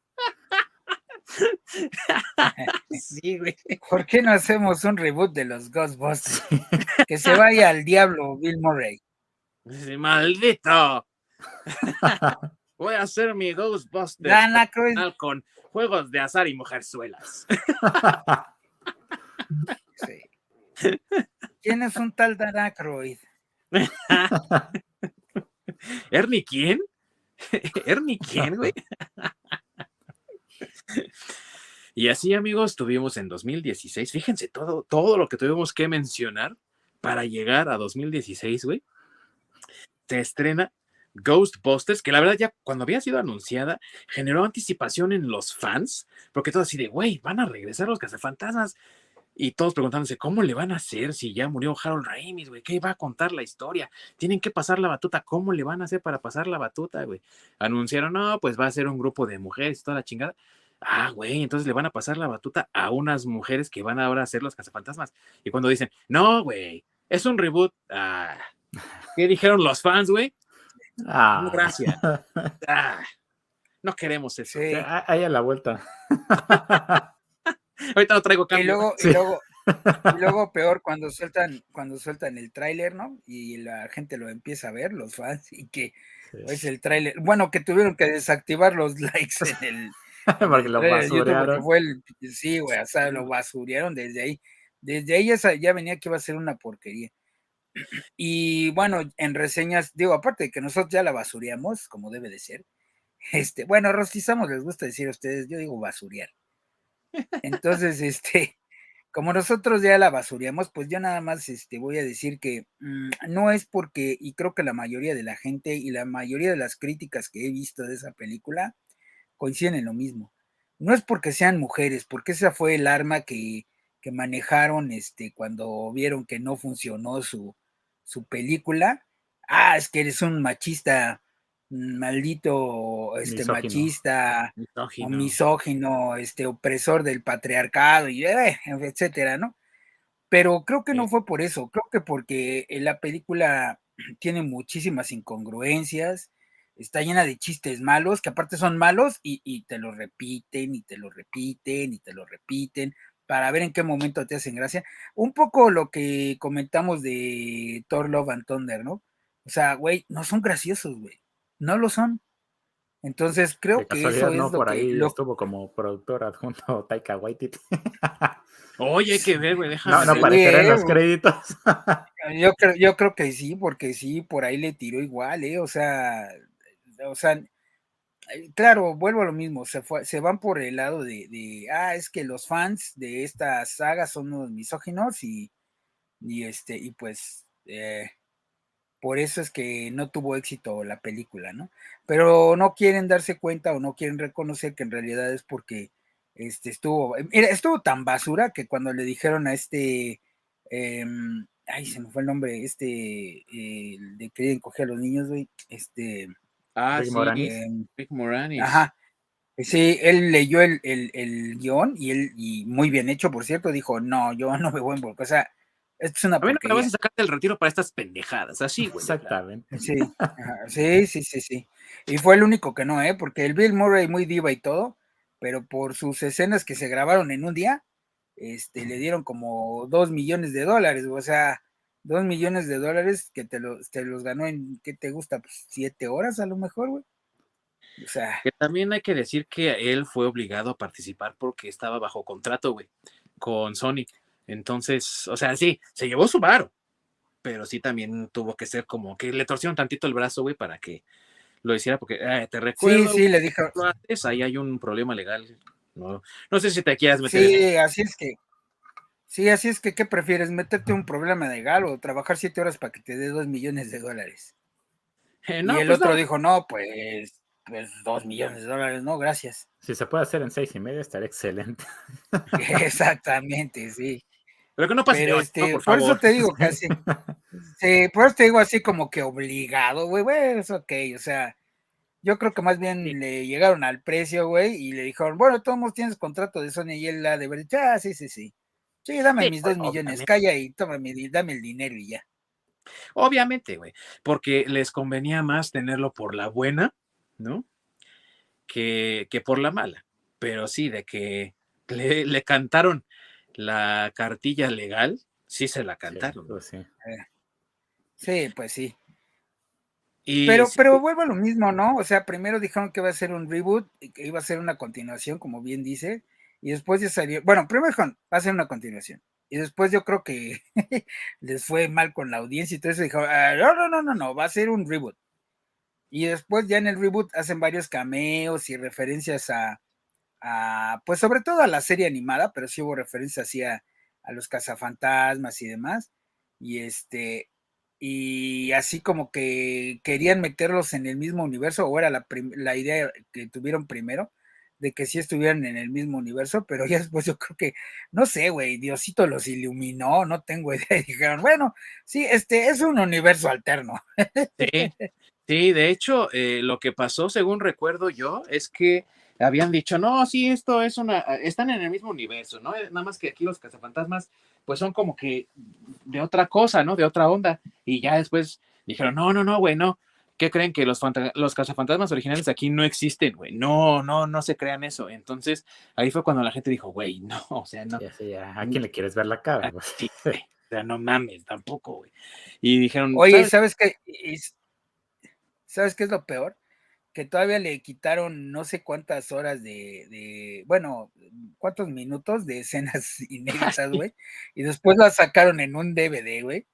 sí, güey. ¿Por qué no hacemos un reboot de los Ghostbusters? Que se vaya al diablo Bill Murray. Maldito. Voy a hacer mi Ghostbusters con juegos de azar y mujerzuelas. sí. ¿Quién es un tal Dan Aykroyd? ¿Ernie quién? ¿Ernie quién, güey? y así, amigos, tuvimos en 2016, fíjense todo, todo lo que tuvimos que mencionar para llegar a 2016, güey. Se estrena Ghostbusters, que la verdad ya cuando había sido anunciada generó anticipación en los fans, porque todo así de, güey, van a regresar los cazafantasmas. Y todos preguntándose, ¿cómo le van a hacer si ya murió Harold Ramis, güey? ¿Qué va a contar la historia? Tienen que pasar la batuta. ¿Cómo le van a hacer para pasar la batuta, güey? Anunciaron, no, pues va a ser un grupo de mujeres toda la chingada. Ah, güey, entonces le van a pasar la batuta a unas mujeres que van ahora a ser los cazafantasmas. Y cuando dicen, no, güey, es un reboot. Ah, ¿Qué dijeron los fans, güey? Ah, No, gracias. Ah, no queremos eso. Sí. Ah, Ahí a la vuelta. Ahorita no traigo Y cambio. luego, y luego, y luego peor cuando sueltan, cuando sueltan el tráiler, ¿no? Y la gente lo empieza a ver, los fans, y que es el tráiler. Bueno, que tuvieron que desactivar los likes en el, Porque lo basurearon. fue el, sí, güey, o sea, lo basurearon desde ahí. Desde ahí ya, ya venía que iba a ser una porquería. Y bueno, en reseñas, digo, aparte de que nosotros ya la basureamos, como debe de ser, este, bueno, rostizamos, les gusta decir a ustedes, yo digo basurear. Entonces, este, como nosotros ya la basureamos, pues yo nada más este, voy a decir que mm, no es porque, y creo que la mayoría de la gente y la mayoría de las críticas que he visto de esa película coinciden en lo mismo. No es porque sean mujeres, porque esa fue el arma que, que manejaron este, cuando vieron que no funcionó su, su película. Ah, es que eres un machista, mm, maldito, este, Misógino. machista, o Misógino. misógino, este opresor del patriarcado y eh, etcétera, ¿no? Pero creo que no fue por eso, creo que porque eh, la película tiene muchísimas incongruencias, está llena de chistes malos, que aparte son malos y, y te lo repiten y te lo repiten y te lo repiten para ver en qué momento te hacen gracia. Un poco lo que comentamos de Thor Love and Thunder, ¿no? O sea, güey, no son graciosos, güey, no lo son. Entonces creo De que eso es no, lo por que ahí lo- estuvo como productor adjunto Taika Waititi. Oye, hay que ver, güey, déjame No, no aparecerá en los créditos. Yo creo, yo creo que sí, porque sí, por ahí le tiró igual, ¿eh? O sea, o sea, claro, vuelvo a lo mismo, se, fue, se van por el lado de, de, ah, es que los fans de esta saga son unos misóginos y, y este, y pues, eh, por eso es que no tuvo éxito la película, ¿no? Pero no quieren darse cuenta o no quieren reconocer que en realidad es porque este, estuvo, estuvo tan basura que cuando le dijeron a este, em, ay, se me fue el nombre, este, de que coger a los niños, güey, este. Ah, sí, Rick Moranis. Ajá. Sí, él leyó el, el, guion y él, y muy bien hecho, por cierto, dijo, no, yo no me voy a involucrar, o sea, esto es una A mí no vas a sacarte el retiro para estas pendejadas, así, güey. Exactamente. Sí, sí, sí, sí, sí. Y fue el único que no, ¿eh? Porque el Bill Murray muy diva y todo, pero por sus escenas que se grabaron en un día, este, le dieron como dos millones de dólares, o sea, dos millones de dólares que te, te los ganó en, ¿qué te gusta? Pues siete horas a lo mejor, güey. O sea. Que también hay que decir que él fue obligado a participar porque estaba bajo contrato, güey, con Sony. Entonces, o sea, sí, se llevó su varo, pero sí también tuvo que ser como que le torcieron tantito el brazo, güey, para que lo hiciera, porque eh, te recuerdo. Sí, sí, le dijo. ahí hay un problema legal. No, no sé si te quieras meter. Sí, así es que. Sí, así es que, ¿qué prefieres? ¿Meterte un problema legal o trabajar siete horas para que te dé dos millones de dólares? Eh, y el pues otro dijo, no, pues pues, dos millones de dólares, no, gracias. Si se puede hacer en seis y medio, estaría excelente. Exactamente, sí. Pero que no pase este, por, eso te digo casi. sí, por eso te digo así como que obligado, güey, güey, es ok, o sea, yo creo que más bien le llegaron al precio, güey, y le dijeron, bueno, todos tienes contrato de Sony y él la de ver, ah, sí, sí, sí. Sí, dame mis dos millones, calla y tómame, dame el dinero y ya. Obviamente, güey, porque les convenía más tenerlo por la buena ¿no? Que, que por la mala. Pero sí, de que le, cantaron la cartilla legal, sí se la cantaron. Pues eh, sí. pues sí. pero, pero vuelvo a lo mismo, ¿no? O sea, primero dijeron que iba a ser un reboot, y que iba a ser una continuación, como bien dice, y después ya salió, bueno, primero dijeron, va a ser una continuación, y después yo creo que les fue mal con la audiencia y todo eso, dijo, ah, no, no, no, no, no, va a ser un reboot. Y después ya en el reboot hacen varios cameos y referencias a, pues sobre todo a la serie animada, pero sí hubo referencias así a, los cazafantasmas y demás. Y este, y así como que querían meterlos en el mismo universo, o era la, la idea que tuvieron primero, de que sí estuvieran en el mismo universo, pero ya después yo creo que, no sé, güey, Diosito los iluminó, no tengo idea, y dijeron, bueno, sí, este es un universo alterno. Sí, Sí, de hecho, eh, lo que pasó, según recuerdo yo, es que habían dicho, no, sí, esto es una, ah, están en el mismo universo, ¿no? Eh, nada más que aquí los cazafantasmas, pues son como que de otra cosa, ¿no? De otra onda. Y ya después dijeron, no, no, no, güey, no. ¿Qué creen que los, los cazafantasmas originales aquí no existen, güey? No, no, no se crean eso. Entonces, ahí fue cuando la gente dijo, güey, no, o sea, no. ¿A quién le quieres ver la cara? Sí, güey. O sea, no mames, tampoco, güey. Y dijeron, oye, ¿sabes, qué? ¿Sabes qué es lo peor? Que todavía le quitaron no sé cuántas horas de, bueno, cuántos minutos de escenas inéditas, güey, y después las sacaron en un DVD, güey,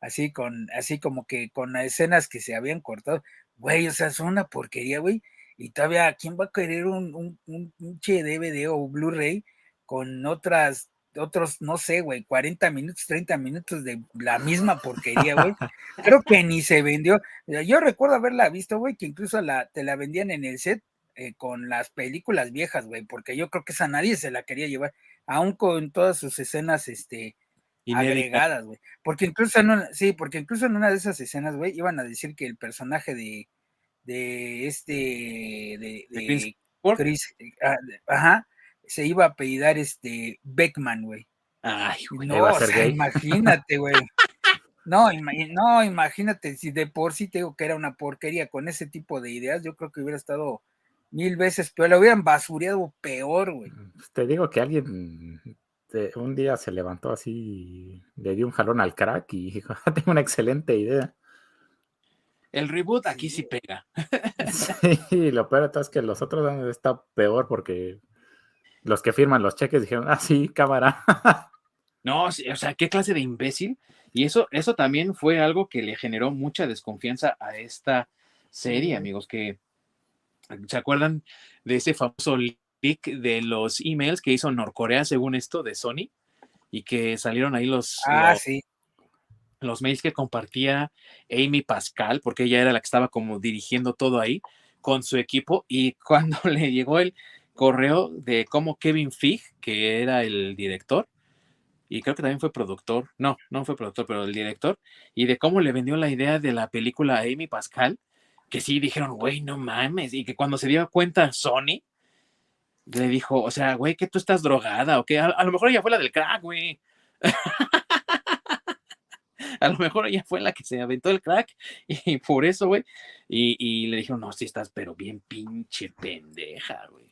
así con, así como que con escenas que se habían cortado, güey, o sea, son una porquería, güey, y todavía, ¿quién va a querer un, un, un, un DVD o Blu-ray con otras otros, no sé, güey, 40 minutos, 30 minutos de la misma porquería, güey. Creo que ni se vendió. Yo recuerdo haberla visto, güey, que incluso la, te la vendían en el set eh, con las películas viejas, güey, porque yo creo que esa nadie se la quería llevar, aún con todas sus escenas, este, agregadas, güey. Porque incluso en una, sí, porque incluso en una de esas escenas, güey, iban a decir que el personaje de, de este, de, de, Chris, ah, ajá, se iba a pedir este Beckman, güey. Ay, güey. No, o sea, imagínate, güey. No, no, imagínate, si de por sí te digo que era una porquería con ese tipo de ideas, yo creo que hubiera estado mil veces peor, lo hubieran basureado peor, güey. Pues, te digo que alguien un día se levantó así, le dio un jalón al crack y dijo, ah, tengo una excelente idea. El reboot aquí sí pega. Sí, lo peor de todo es que los otros está peor porque los que firman los cheques dijeron, ah, sí, cámara. no, o sea, qué clase de imbécil. Y eso, eso también fue algo que le generó mucha desconfianza a esta serie, amigos, que se acuerdan de ese famoso de los emails que hizo Norcorea, según esto, de Sony, y que salieron ahí los, ah, sí. los mails que compartía Amy Pascal, porque ella era la que estaba como dirigiendo todo ahí con su equipo, y cuando le llegó el correo de cómo Kevin Feige, que era el director, y creo que también fue productor, no, no fue productor, pero el director, y de cómo le vendió la idea de la película a Amy Pascal, que sí dijeron, güey, no mames, y que cuando se dio cuenta Sony, le dijo, o sea, güey, que tú estás drogada, o que a, a, lo mejor ella fue la del crack, güey. a lo mejor ella fue la que se aventó el crack y por eso, güey. Y, y, le dijeron, no, sí estás, pero bien pinche pendeja, güey.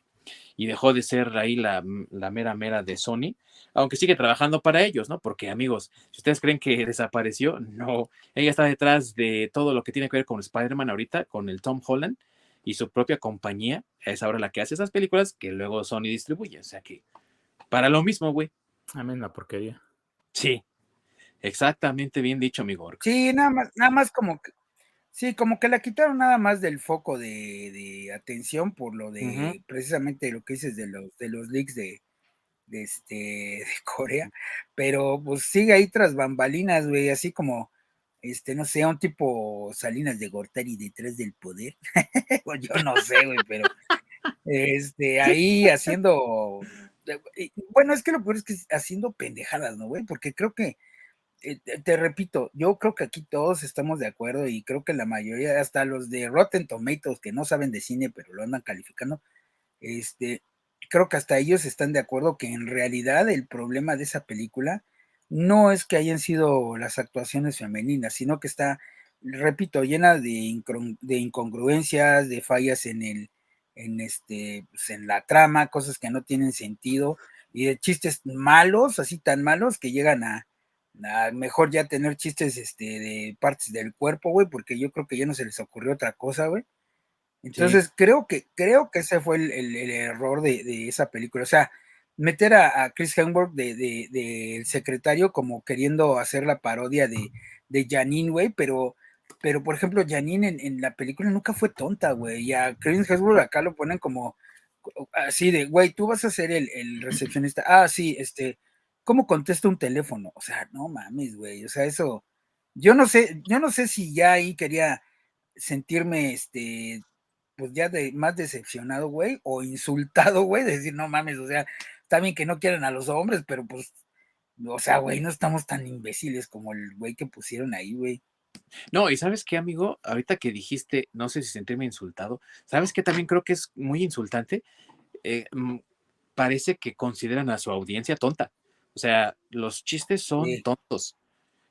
Y dejó de ser ahí la, la, mera mera de Sony, aunque sigue trabajando para ellos, ¿no? Porque, amigos, si ustedes creen que desapareció, no. Ella está detrás de todo lo que tiene que ver con Spider-Man ahorita, con el Tom Holland y su propia compañía. Es ahora la que hace esas películas que luego Sony distribuye. O sea que, para lo mismo, güey. Amén, la porquería. Sí, Exactamente bien dicho, amigo. Sí, nada más, nada más como que, sí, como que la quitaron nada más del foco de, de atención por lo de uh -huh. precisamente lo que dices de los de los leaks de, de este de Corea, pero pues sigue ahí tras bambalinas, güey, así como este, no sé, un tipo Salinas de Gortari detrás del poder. Yo no sé, güey, pero este, ahí haciendo bueno, es que lo peor es que haciendo pendejadas, ¿no, güey? Porque creo que eh, te repito, yo creo que aquí todos estamos de acuerdo y creo que la mayoría, hasta los de Rotten Tomatoes que no saben de cine pero lo andan calificando, este, creo que hasta ellos están de acuerdo que en realidad el problema de esa película no es que hayan sido las actuaciones femeninas, sino que está, repito, llena de, de incongruencias, de fallas en el, en este, pues en la trama, cosas que no tienen sentido y de chistes malos, así tan malos que llegan a, a mejor ya tener chistes este, de partes del cuerpo, güey, porque yo creo que ya no se les ocurrió otra cosa, güey. Entonces, sí. creo que creo que ese fue el, el, el error de, de, esa película. O sea, meter a, a Chris Hemsworth de, de, de, secretario como queriendo hacer la parodia de, de Janine, güey, pero, pero por ejemplo, Janine en, en la película nunca fue tonta, güey. Y a Chris Hemsworth acá lo ponen como así de, güey, tú vas a ser el, el recepcionista. Ah, sí, este ¿cómo contesta un teléfono? O sea, no mames, güey. O sea, eso, yo no sé, yo no sé si ya ahí quería sentirme, este, pues ya de más decepcionado, güey, o insultado, güey, de decir, no mames, o sea, está bien que no quieran a los hombres, pero pues, o sea, güey, no estamos tan imbéciles como el güey que pusieron ahí, güey. No, y sabes qué, amigo, ahorita que dijiste, no sé si sentirme insultado, sabes que también creo que es muy insultante. Eh, parece que consideran a su audiencia tonta. O sea, los chistes son sí. tontos.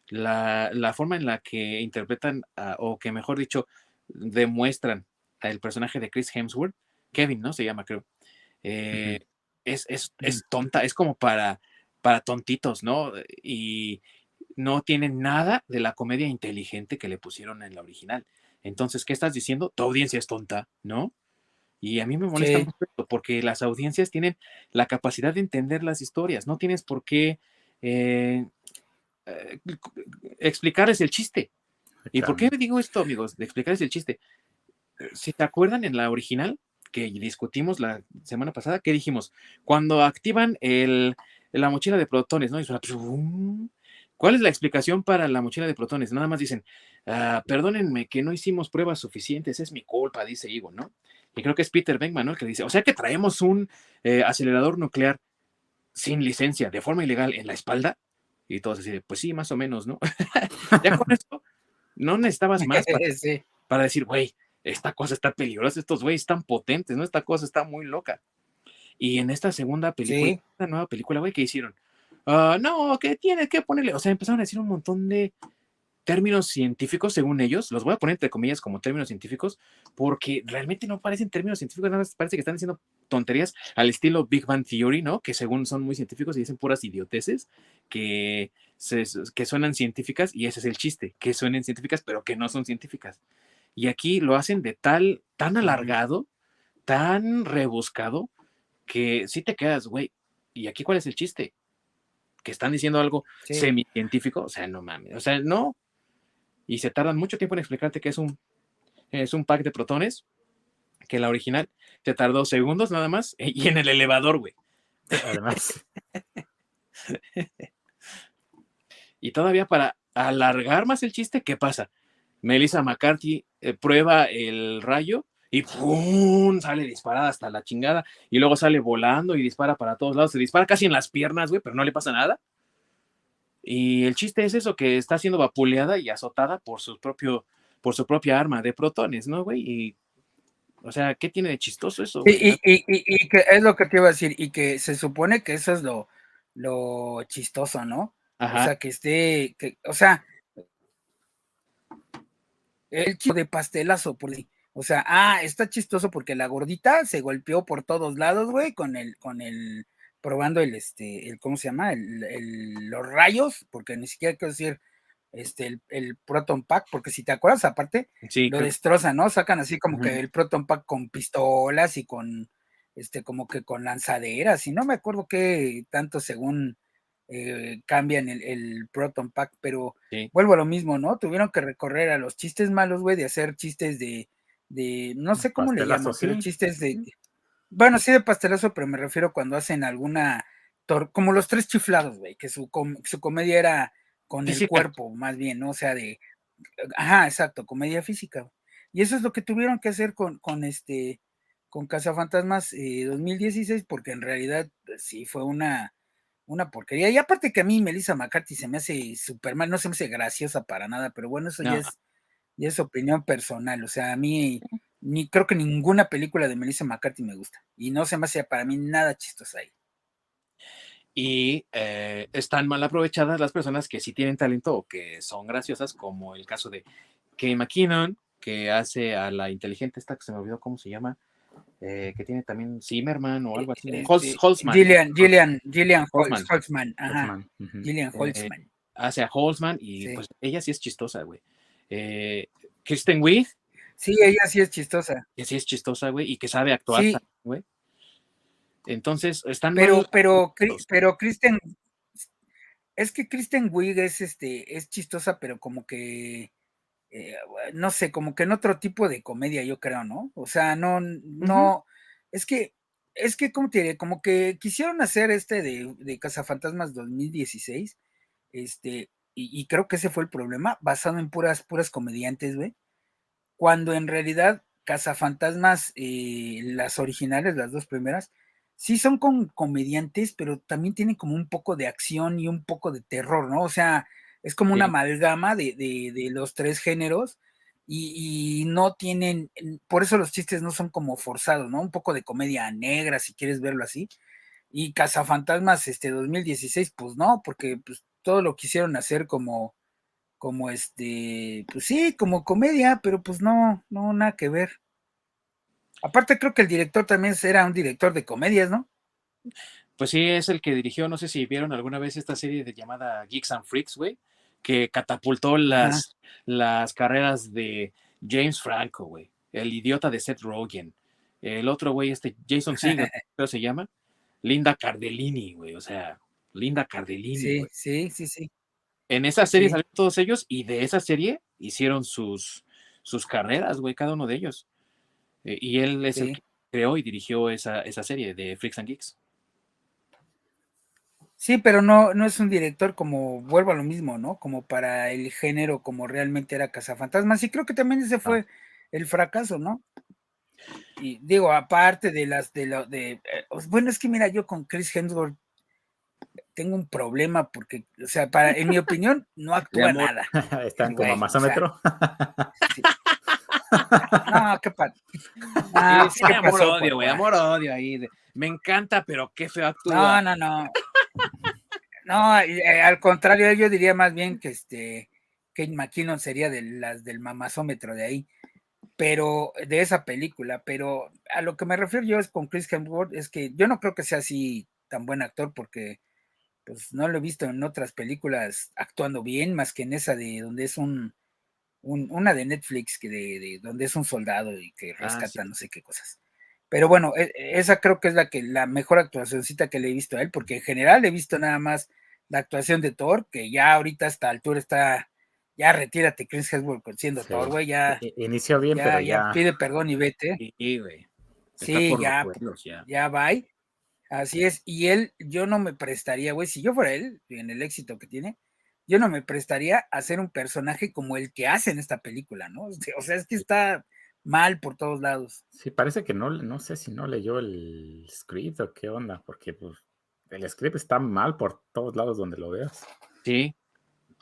La, la, forma en la que interpretan, o que mejor dicho, demuestran al personaje de Chris Hemsworth, Kevin, ¿no? Se llama, creo. Eh, uh -huh. Es, es, es, tonta, es como para, para tontitos, ¿no? Y no tiene nada de la comedia inteligente que le pusieron en la original. Entonces, ¿qué estás diciendo? Tu audiencia es tonta, ¿no? Y a mí me molesta sí. mucho porque las audiencias tienen la capacidad de entender las historias. No tienes por qué eh, eh, explicarles el chiste. ¿Y por qué digo esto, amigos? De explicarles el chiste. Si te acuerdan en la original que discutimos la semana pasada, ¿qué dijimos? Cuando activan el, la mochila de protones, ¿no? Y suena, ¿Cuál es la explicación para la mochila de protones? Nada más dicen, ah, perdónenme que no hicimos pruebas suficientes, es mi culpa, dice Igo, ¿no? y creo que es Peter Beckman, ¿no? El que dice, o sea que traemos un eh, acelerador nuclear sin licencia, de forma ilegal, en la espalda, y todos así, pues sí, más o menos, ¿no? ya con eso no necesitabas más para, sí. para decir, güey, esta cosa está peligrosa, estos güeyes están potentes, ¿no? Esta cosa está muy loca. Y en esta segunda película, sí. esta nueva película, güey, ¿qué hicieron? Uh, no, que tiene que ponerle, o sea, empezaron a decir un montón de términos científicos, según ellos, los voy a poner entre comillas como términos científicos, porque realmente no parecen términos científicos, nada más parece que están diciendo tonterías al estilo Big Bang Theory, ¿no? Que según son muy científicos y dicen puras idioteces que, se, que suenan científicas y ese es el chiste, que suenen científicas pero que no son científicas. Y aquí lo hacen de tal, tan alargado, tan rebuscado, que si te quedas, güey, ¿y aquí cuál es el chiste? Que están diciendo algo sí. semi-científico, o sea, no mames, o sea, no, y se tardan mucho tiempo en explicarte que es un, es un pack de protones, que la original te tardó segundos nada más, y en el elevador, güey. Además. y todavía para alargar más el chiste, ¿qué pasa? Melissa McCarthy eh, prueba el rayo y ¡pum! sale disparada hasta la chingada y luego sale volando y dispara para todos lados, se dispara casi en las piernas, güey, pero no le pasa nada. Y el chiste es eso, que está siendo vapuleada y azotada por su propio, por su propia arma de protones, ¿no, güey? Y, o sea, ¿qué tiene de chistoso eso? y, y, que es lo que te iba a decir, y que se supone que eso es lo, lo chistoso, ¿no? O sea, que esté, que, o sea, el chico de pastelazo, por o sea, ah, está chistoso porque la gordita se golpeó por todos lados, güey, con el, con el, probando el, este, el, ¿cómo se llama? El, los rayos, porque ni siquiera quiero decir, este, el, Proton Pack, porque si te acuerdas, aparte, lo destrozan, ¿no? Sacan así como que el Proton Pack con pistolas y con, este, como que con lanzaderas, y no me acuerdo qué tanto según eh, cambian el, Proton Pack, pero vuelvo a lo mismo, ¿no? Tuvieron que recorrer a los chistes malos, güey, de hacer chistes de, de no sé cómo le llaman, chistes de, bueno, sí de pastelazo, pero me refiero cuando hacen alguna, como los tres chiflados, güey, que su, su comedia era con el cuerpo, más bien, ¿no? O sea, de, ajá, exacto, comedia física. Y eso es lo que tuvieron que hacer con, con este, con Cazafantasmas eh, 2016, porque en realidad pues, sí fue una, una porquería. Y aparte que a mí Melissa McCarthy se me hace súper mal, no se me hace graciosa para nada, pero bueno, eso ya, es, ya es opinión personal. O sea, a mí ni creo que ninguna película de Melissa McCarthy me gusta. Y no se me hace para mí nada chistosa ahí. Y eh, están mal aprovechadas las personas que sí tienen talento o que son graciosas, como el caso de Kay McKinnon, que hace a la inteligente esta que se me olvidó cómo se llama, eh, que tiene también Zimmerman o algo así. Este, Holzman. Gillian, Gillian, Gillian Holzman. Ajá. Gillian eh, Holzman. hace a Holzman y pues ella sí es chistosa, güey. Eh, Kristen Wiig. Sí, ella sí es chistosa. Que sí es chistosa, güey, y que sabe actuar, güey. Entonces, están. Pero, pero, pero Kristen. Es que Kristen Wiig es este, es chistosa, pero como que eh, no sé, como que en otro tipo de comedia, yo creo, ¿no? O sea, no, no, es que, es que, ¿cómo te diré? Como que quisieron hacer este de, de Cazafantasmas 2016, este, y, creo que ese fue el problema, basado en puras, puras comediantes, güey, cuando en realidad Cazafantasmas, eh, las originales, las dos primeras, sí son con comediantes, pero también tienen como un poco de acción y un poco de terror, ¿no? O sea, es como una amalgama de, los tres géneros y, no tienen, por eso los chistes no son como forzados, ¿no? Un poco de comedia negra, si quieres verlo así. Y Cazafantasmas, este 2016, pues no, porque pues, todo lo quisieron hacer como, como este, pues sí, como comedia, pero pues no, no, nada que ver. Aparte creo que el director también era un director de comedias, ¿no? Pues sí, es el que dirigió, no sé si vieron alguna vez esta serie de llamada Geeks and Freaks, güey, que catapultó las, las carreras de James Franco, güey, el idiota de Seth Rogen, el otro güey, este Jason Segel, ¿cómo se llama? Linda Cardellini, güey, o sea, Linda Cardellini. Sí, sí, sí, sí. En esa serie salieron todos ellos y de esa serie hicieron sus, sus carreras, güey, cada uno de ellos. Eh, y él es el que creó y dirigió esa, esa serie de Freaks and Geeks. Sí, pero no, no es un director como, vuelvo a lo mismo, ¿no? Como para el género, como realmente era Cazafantasmas. Y creo que también ese fue el fracaso, ¿no? Y digo, aparte de las de lo de. Eh, bueno, es que mira, yo con Chris Hemsworth tengo un problema porque, o sea, para, en mi opinión, no actúa nada. Está en como masómetro. No, qué padre. Ah, sí, amor odio, güey, amor odio ahí. me encanta, pero qué feo actúa. No, no, no. No, eh, al contrario, yo diría más bien que este Kate McKinnon sería de las del mamazómetro de ahí, pero de esa película. Pero a lo que me refiero yo es con Chris Hemsworth, es que yo no creo que sea así tan buen actor porque pues no lo he visto en otras películas actuando bien, más que en esa de donde es un, una de Netflix que de, donde es un soldado y que ah, rescata no sé qué cosas. Pero bueno, e, esa creo que es la que la mejor actuacióncita que le he visto a él, porque en general he visto nada más la actuación de Thor, que ya ahorita a esta altura está, ya retírate Chris Hemsworth siendo Thor, güey, ya. Inició bien, pero ya... Pide perdón y vete. Sí, güey. Sí, ya, ya, ya va. Así es, y él, yo no me prestaría, güey, si yo fuera él, en el éxito que tiene, yo no me prestaría a ser un personaje como el que hace en esta película, ¿no? O sea, es que está mal por todos lados. Sí, parece que no, no sé si no leyó el script o qué onda, porque pues, el script está mal por todos lados donde lo veas. Sí.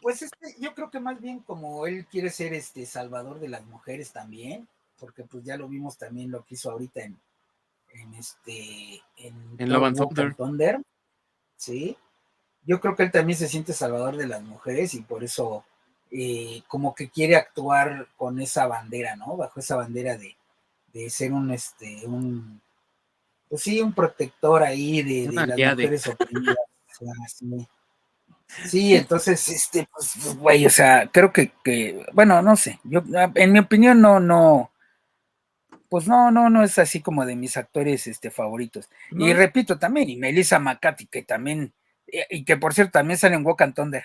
Pues este, yo creo que más bien como él quiere ser este salvador de las mujeres también, porque pues ya lo vimos también lo que hizo ahorita en, en este en, en Love and Thunder. Sí. Yo creo que él también se siente salvador de las mujeres y por eso eh, como que quiere actuar con esa bandera, ¿no? Bajo esa bandera de, de ser un este un pues sí, un protector ahí de, de las mujeres oprimidas. sí. entonces, este, pues, pues, güey, o sea, creo que, que, bueno, no sé, yo, en mi opinión, no, no, pues no, no, no es así como de mis actores este, favoritos. Y repito también, y Melissa McCarthy, que también, eh, y que por cierto también sale en Walk and Thunder.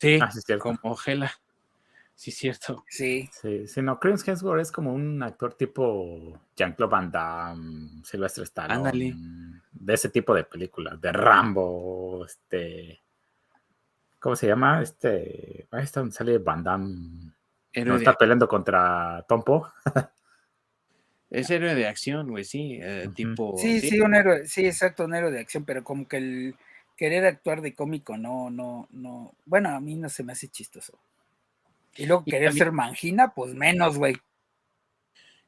sí, ah, como Gela. Sí, cierto. Sí. Sí, sí no, Chris Hemsworth es como un actor tipo Jean-Claude Van Damme, Sylvester Stallone. De ese tipo de películas, de Rambo, este... ¿Cómo se llama? Este... Ahí está donde sale Van Damme no está peleando contra Tompo. es héroe de acción, güey, sí, eh, tipo. Sí, sí, un héroe, sí, exacto, un héroe de acción, pero como que el querer actuar de cómico, no, no, no. Bueno, a mí no se me hace chistoso. Y luego querer ser mangina, pues menos, güey.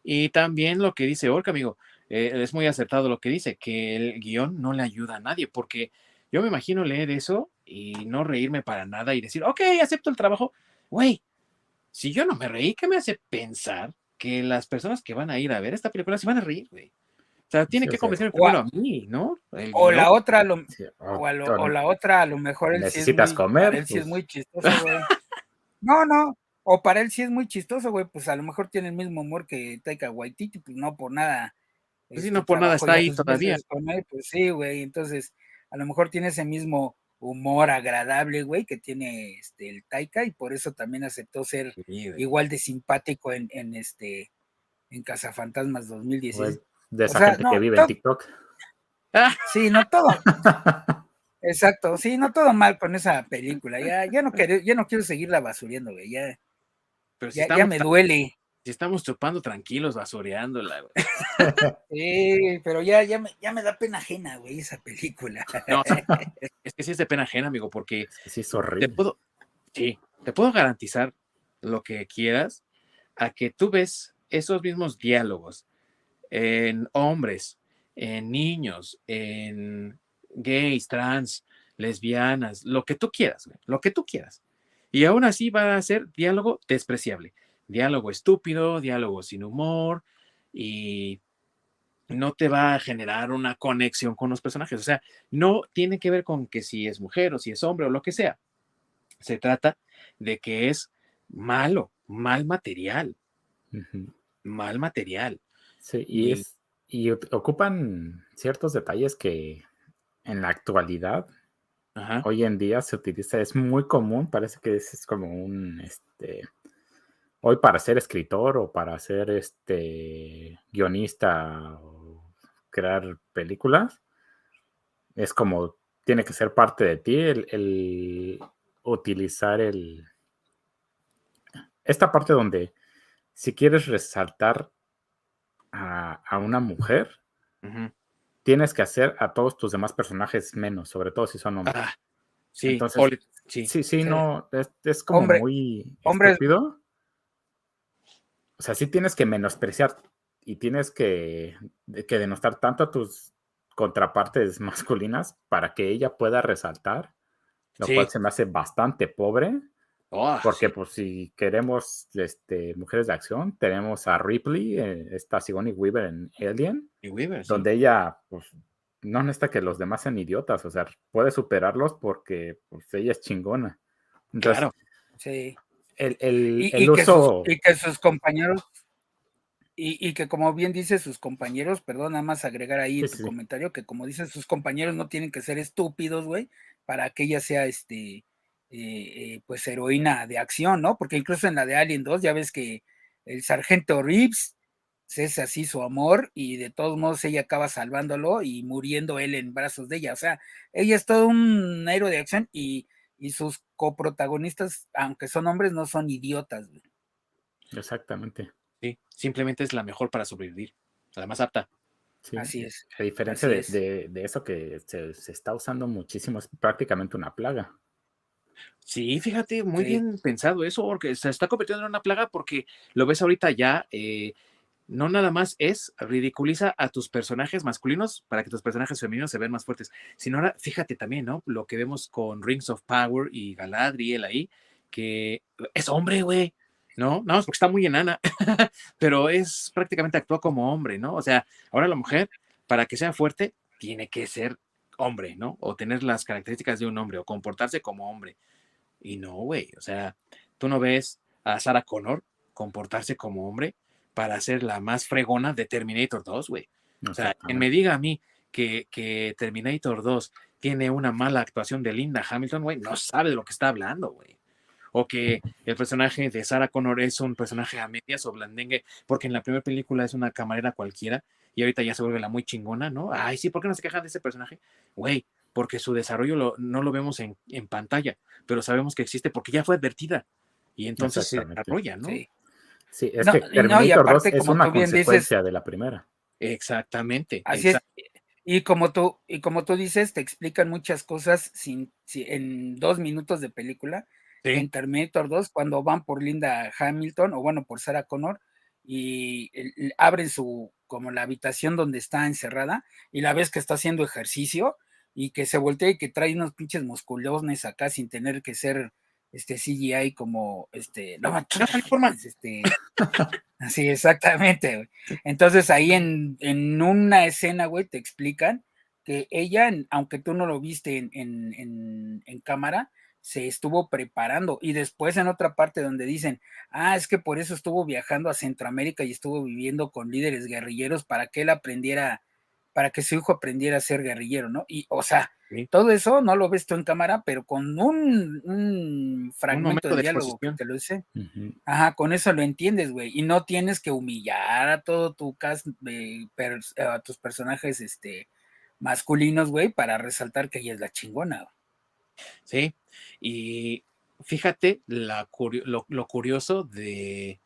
Y también lo que dice Orca, amigo, eh, es muy acertado lo que dice, que el guion no le ayuda a nadie, porque yo me imagino leer eso y no reírme para nada y decir, ok, acepto el trabajo. Güey, si yo no me reí, ¿qué me hace pensar que las personas que van a ir a ver esta película se van a reír, güey? O sea, tiene que convencer primero a mí, ¿no? o la otra, lo, o, la otra, a lo mejor él necesitas sí es muy, comer. Él sí es pues. muy chistoso, güey. no, no, o para él sí es muy chistoso, güey, pues a lo mejor tiene el mismo humor que Taika Waititi, pues no por nada. Pues sí, no este, por nada está ahí todavía. pues sí, güey, entonces a lo mejor tiene ese mismo humor agradable, güey, que tiene este, el Taika y por eso también aceptó ser igual de simpático en, en este en Cazafantasmas 2016. de esa gente que vive en TikTok. Sí, no todo. Exacto, sí, no todo mal con esa película. Ya, ya no quiero, ya no quiero seguirla basuriendo, güey. Ya, ya, me duele. Si estamos chupando tranquilos, basureándola, güey. Sí, pero ya, ya, me, ya me da pena ajena, güey, esa película. No, es que sí es de pena ajena, amigo, porque sí es horrible. Te puedo, sí, te puedo garantizar lo que quieras a que tú ves esos mismos diálogos en hombres, en niños, en gays, trans, lesbianas, lo que tú quieras, güey, lo que tú quieras. Y aún así va a ser diálogo despreciable diálogo estúpido, diálogo sin humor y no te va a generar una conexión con los personajes. O sea, no tiene que ver con que si es mujer o si es hombre o lo que sea. Se trata de que es malo, mal material. Mal material. Sí, y, es, y ocupan ciertos detalles que en la actualidad, hoy en día se utiliza, es muy común, parece que es como un, este, hoy para ser escritor o para ser este guionista o crear películas, es como tiene que ser parte de ti el, utilizar el esta parte donde si quieres resaltar a, una mujer, tienes que hacer a todos tus demás personajes menos, sobre todo si son hombres. Ah, sí, Entonces, sí, sí, no, es, como muy estúpido o sea, sí tienes que menospreciar y tienes que, que denostar tanto a tus contrapartes masculinas para que ella pueda resaltar, lo cual se me hace bastante pobre. Oh, porque pues si queremos este, mujeres de acción, tenemos a Ripley, eh, esta Sigourney Weaver en Alien, donde ella pues, no necesita que los demás sean idiotas, o sea, puede superarlos porque pues, ella es chingona. claro. Sí el, y, uso... Que sus, y, que sus, compañeros, y, que como bien dice sus compañeros, perdón, nada más agregar ahí tu comentario, que como dicen sus compañeros no tienen que ser estúpidos, güey, para que ella sea este, eh, eh, pues heroína de acción, ¿no? Porque incluso en la de Alien 2 ya ves que el sargento Reeves es así su amor y de todos modos ella acaba salvándolo y muriendo él en brazos de ella. O sea, ella es todo un héroe de acción y y sus coprotagonistas, aunque son hombres, no son idiotas. Exactamente. Sí, simplemente es la mejor para sobrevivir, la más apta. Así es. A diferencia de, eso que se, está usando muchísimo, es prácticamente una plaga. Sí, fíjate, muy bien pensado eso, porque se está convirtiendo en una plaga porque lo ves ahorita ya, eh, no nada más es ridiculiza a tus personajes masculinos para que tus personajes femeninos se vean más fuertes, sino ahora fíjate también, ¿no? Lo que vemos con Rings of Power y Galadriel ahí, que es hombre, güey, ¿no? Nada más porque está muy enana, pero es prácticamente actúa como hombre, ¿no? O sea, ahora la mujer, para que sea fuerte, tiene que ser hombre, ¿no? O tener las características de un hombre, o comportarse como hombre. Y no, güey, o sea, tú no ves a Sarah Connor comportarse como hombre para ser la más fregona de Terminator 2, güey. o sea, quien me diga a mí que, que Terminator 2 tiene una mala actuación de Linda Hamilton, güey, no sabe de lo que está hablando, güey o que el personaje de Sarah Connor es un personaje a medias o blandengue, porque en la primera película es una camarera cualquiera y ahorita ya se vuelve la muy chingona, ¿no? Ay, sí, ¿por qué no se quejan de ese personaje? Güey, porque su desarrollo no lo vemos en, pantalla, pero sabemos que existe porque ya fue advertida y entonces se desarrolla, ¿no? Sí. es que Terminator 2 es una consecuencia de la primera. Exactamente. Así es. Y como tú, y como tú dices, te explican muchas cosas sin, en dos minutos de película en Terminator 2 cuando van por Linda Hamilton o bueno, por Sarah Connor y abren su como la habitación donde está encerrada y la ves que está haciendo ejercicio y que se voltea y que trae unos pinches musculones acá sin tener que ser este CGI como este no, este así exactamente entonces ahí en, en, una escena güey te explican que ella aunque tú no lo viste en, en, en cámara se estuvo preparando. Y después en otra parte donde dicen, ah, es que por eso estuvo viajando a Centroamérica y estuvo viviendo con líderes guerrilleros para que él aprendiera, para que su hijo aprendiera a ser guerrillero, ¿no? Y, o sea, todo eso no lo ves tú en cámara, pero con un, fragmento de, diálogo que te lo dice, ajá, con eso lo entiendes, güey. Y no tienes que humillar a todo tu cast, a tus personajes, este, masculinos, güey, para resaltar que ella es la chingona. Sí, y fíjate lo, curioso de,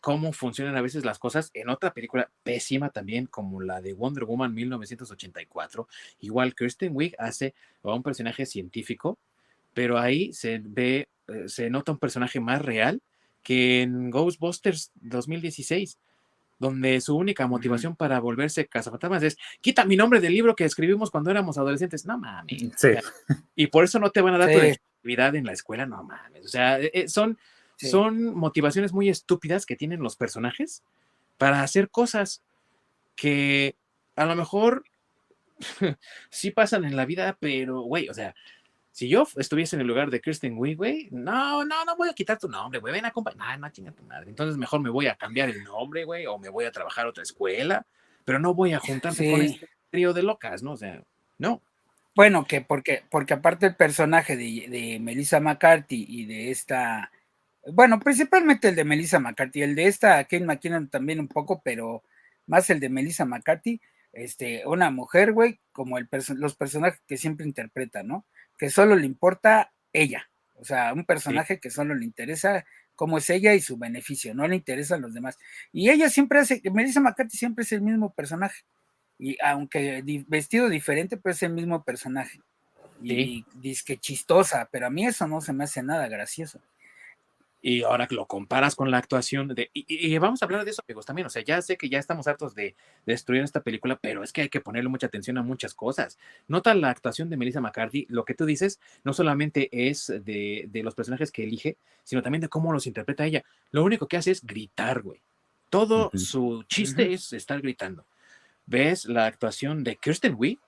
cómo funcionan a veces las cosas en otra película pésima también, como la de Wonder Woman 1984. Igual Kirsten Wiig hace a un personaje científico, pero ahí se ve, eh, se nota un personaje más real que en Ghostbusters 2016 donde su única motivación para volverse cazafantasmas es quita mi nombre del libro que escribimos cuando éramos adolescentes. No mames. Sí. y por eso no te van a dar tu actividad en la escuela, no mames. O sea, eh, eh, son, son motivaciones muy estúpidas que tienen los personajes para hacer cosas que a lo mejor sí pasan en la vida, pero, güey, o sea, si yo estuviese en el lugar de Kristen Wiig, güey, no, no, no voy a quitar tu nombre, güey, ven a acompañar, no, no chinga tu madre. Entonces mejor me voy a cambiar el nombre, güey, o me voy a trabajar a otra escuela, pero no voy a juntarme con este trío de locas, ¿no? O sea, no. Bueno, que porque, porque aparte el personaje de, de Melissa McCarthy y de esta, bueno, principalmente el de Melissa McCarthy, el de esta Kate McKinnon también un poco, pero más el de Melissa McCarthy, este, una mujer, güey, como el los personajes que siempre interpreta, ¿no? Que solo le importa ella, o sea, un personaje que solo le interesa cómo es ella y su beneficio, no le interesan los demás. Y ella siempre hace, Melissa McCarthy siempre es el mismo personaje, y aunque vestido diferente, pero es el mismo personaje. Y dice que chistosa, pero a mí eso no se me hace nada gracioso y ahora que lo comparas con la actuación de... Y, vamos a hablar de eso, amigos, también. O sea, ya sé que ya estamos hartos de, destruir esta película, pero es que hay que ponerle mucha atención a muchas cosas. Nota la actuación de Melissa McCarthy. Lo que tú dices no solamente es de, de los personajes que elige, sino también de cómo los interpreta ella. Lo único que hace es gritar, güey. Todo su chiste es estar gritando. ¿Ves la actuación de Kirsten Wiig?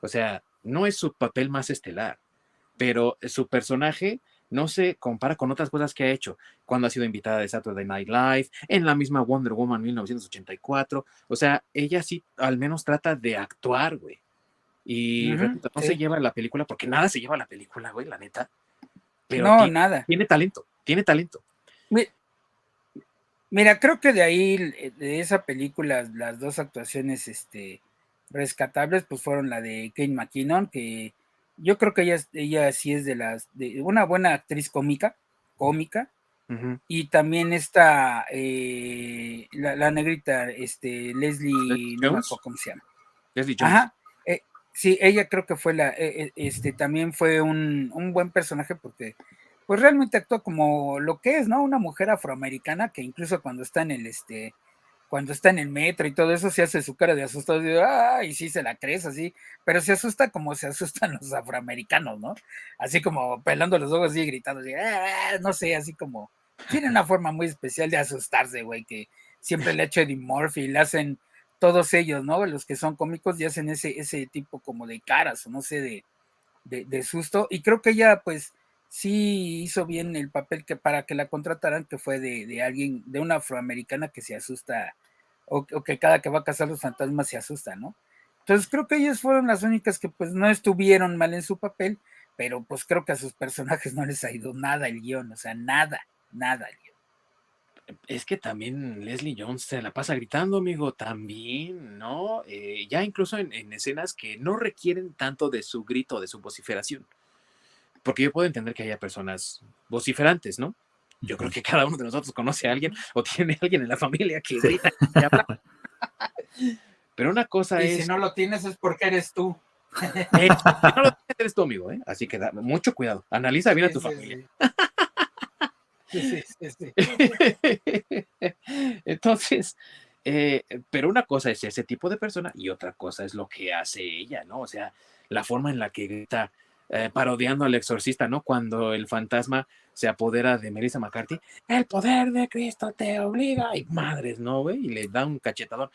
O sea, no es su papel más estelar, pero su personaje no se compara con otras cosas que ha hecho, cuando ha sido invitada de Saturday Night Live, en la misma Wonder Woman 1984, o sea, ella sí al menos trata de actuar, güey. Y no se lleva la película, porque nada se lleva la película, güey, la neta. Pero no, nada. Tiene talento, tiene talento. Mira, creo que de ahí, de esa película, las dos actuaciones este, rescatables, pues fueron la de Kate McKinnon, que yo creo que ella, ella sí es de las, de una buena actriz cómica, cómica, Y también está eh, la, negrita, este, Leslie, no cómo se llama. Leslie Jones. Ajá. Eh, sí, ella creo que fue la, eh, este, también fue un, un, buen personaje porque, pues realmente actuó como lo que es, ¿no? Una mujer afroamericana que incluso cuando está en el, este, cuando está en el metro y todo eso, se hace su cara de asustado, y, ay, sí se la crees así, pero se asusta como se asustan los afroamericanos, ¿no? Así como pelando los ojos y gritando, así, ah", no sé, así como, tiene una forma muy especial de asustarse, güey, que siempre le ha hecho Eddie Murphy, le hacen todos ellos, ¿no? Los que son cómicos y hacen ese, ese tipo como de caras, o no sé, de, de, de susto, y creo que ella, pues, sí hizo bien el papel que para que la contrataran, que fue de, alguien, de una afroamericana que se asusta, o, que cada que va a cazar los fantasmas se asusta, ¿no? Entonces creo que ellas fueron las únicas que pues no estuvieron mal en su papel, pero pues creo que a sus personajes no les ha ido nada el guion, o sea, nada, nada el guion. Es que también Leslie Jones se la pasa gritando, amigo, también, ¿no? Eh, ya incluso en, en, escenas que no requieren tanto de su grito, de su vociferación. Porque yo puedo entender que haya personas vociferantes, ¿no? Yo creo que cada uno de nosotros conoce a alguien o tiene a alguien en la familia que grita y habla. Pero una cosa y es. Si no lo tienes es porque eres tú. Eh, no lo tienes, eres tú, amigo, ¿eh? Así que da mucho cuidado. Analiza bien a tu familia. Sí, sí, sí. Entonces, eh, pero una cosa es ese tipo de persona y otra cosa es lo que hace ella, ¿no? O sea, la forma en la que grita eh, parodiando al exorcista, ¿no? Cuando el fantasma se apodera de Melissa McCarthy, el poder de Cristo te obliga, y madres, ¿no, güey? Y le da un cachetador.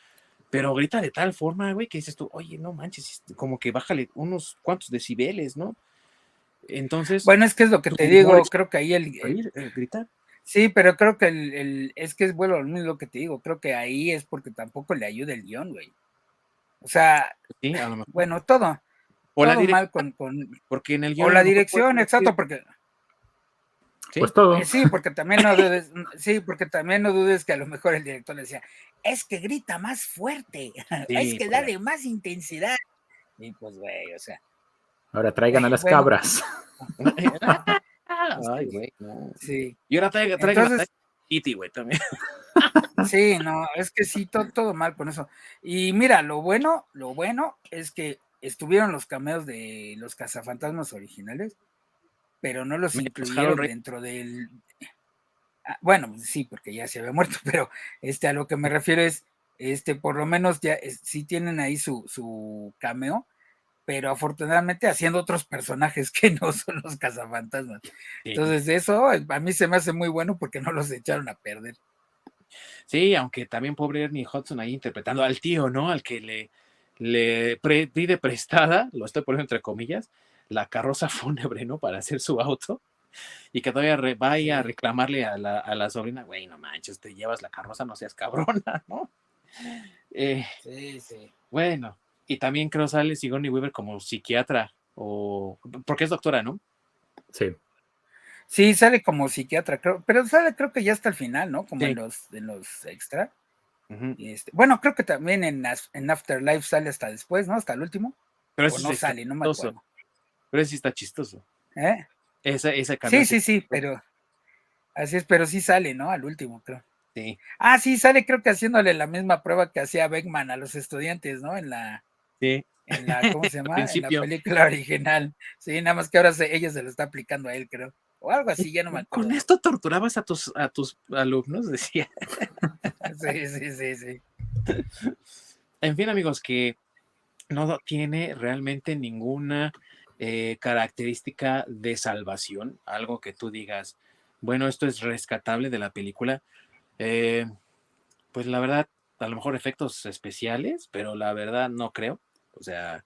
Pero grita de tal forma, güey, que dices tú, oye, no manches, como que bájale unos cuantos decibeles, ¿no? Entonces. Bueno, es que es lo que te digo, creo que ahí el. el gritar. Sí, pero creo que el, es que es bueno lo que te digo, creo que ahí es porque tampoco le ayuda el guion, güey. O sea, bueno, todo. O la mal con, porque en el O la dirección, exacto, porque. ¿Sí? Pues todo. Eh, sí, porque también no dudes, sí, porque también no dudes que a lo mejor el director le decía, es que grita más fuerte, es que da de más intensidad. Y pues, güey, o sea. Ahora traigan a las cabras. Ay, güey, Sí. Y ahora traigan, traigan a Iti, güey, también. Sí, no, es que sí, todo, todo mal con eso. Y mira, lo bueno, lo bueno es que estuvieron los cameos de los cazafantasmas originales, pero no los incluyeron dentro del. Ah, bueno, sí, porque ya se había muerto, pero este, a lo que me refiero es, este, por lo menos ya sí tienen ahí su, su cameo, pero afortunadamente haciendo otros personajes que no son los cazafantasmas. Entonces, eso a mí se me hace muy bueno porque no los echaron a perder. Sí, aunque también pobre Ernie Hudson ahí interpretando al tío, ¿no? Al que le, le pide prestada, lo estoy poniendo entre comillas, la carroza fúnebre, ¿no? Para hacer su auto. Y que todavía vaya a reclamarle a la, a la sobrina, güey, no manches, te llevas la carroza, no seas cabrona, ¿no? Eh, sí, sí. Bueno, y también creo sale Sigourney Weaver como psiquiatra, o porque es doctora, ¿no? Sí. Sí, sale como psiquiatra, creo, pero sale creo que ya hasta el final, ¿no? Como en los, en los extra. Este, bueno, creo que también en, en, Afterlife sale hasta después, ¿no? Hasta el último. Pero o no sale, no me acuerdo. Pero sí está chistoso. ¿Eh? Esa, esa sí, sí, sí, pero así es, pero sí sale, ¿no? Al último, creo. Sí. Ah, sí, sale creo que haciéndole la misma prueba que hacía Beckman a los estudiantes, ¿no? En la, sí. en la ¿cómo se llama? en la película original. Sí, nada más que ahora se, ella se lo está aplicando a él, creo o algo así, ya no me acuerdo. Con esto torturabas a tus, a tus alumnos, decía. Sí, sí, sí, sí. En fin, amigos, que no tiene realmente ninguna eh, característica de salvación, algo que tú digas, bueno, esto es rescatable de la película. Eh, pues la verdad, a lo mejor efectos especiales, pero la verdad no creo. O sea,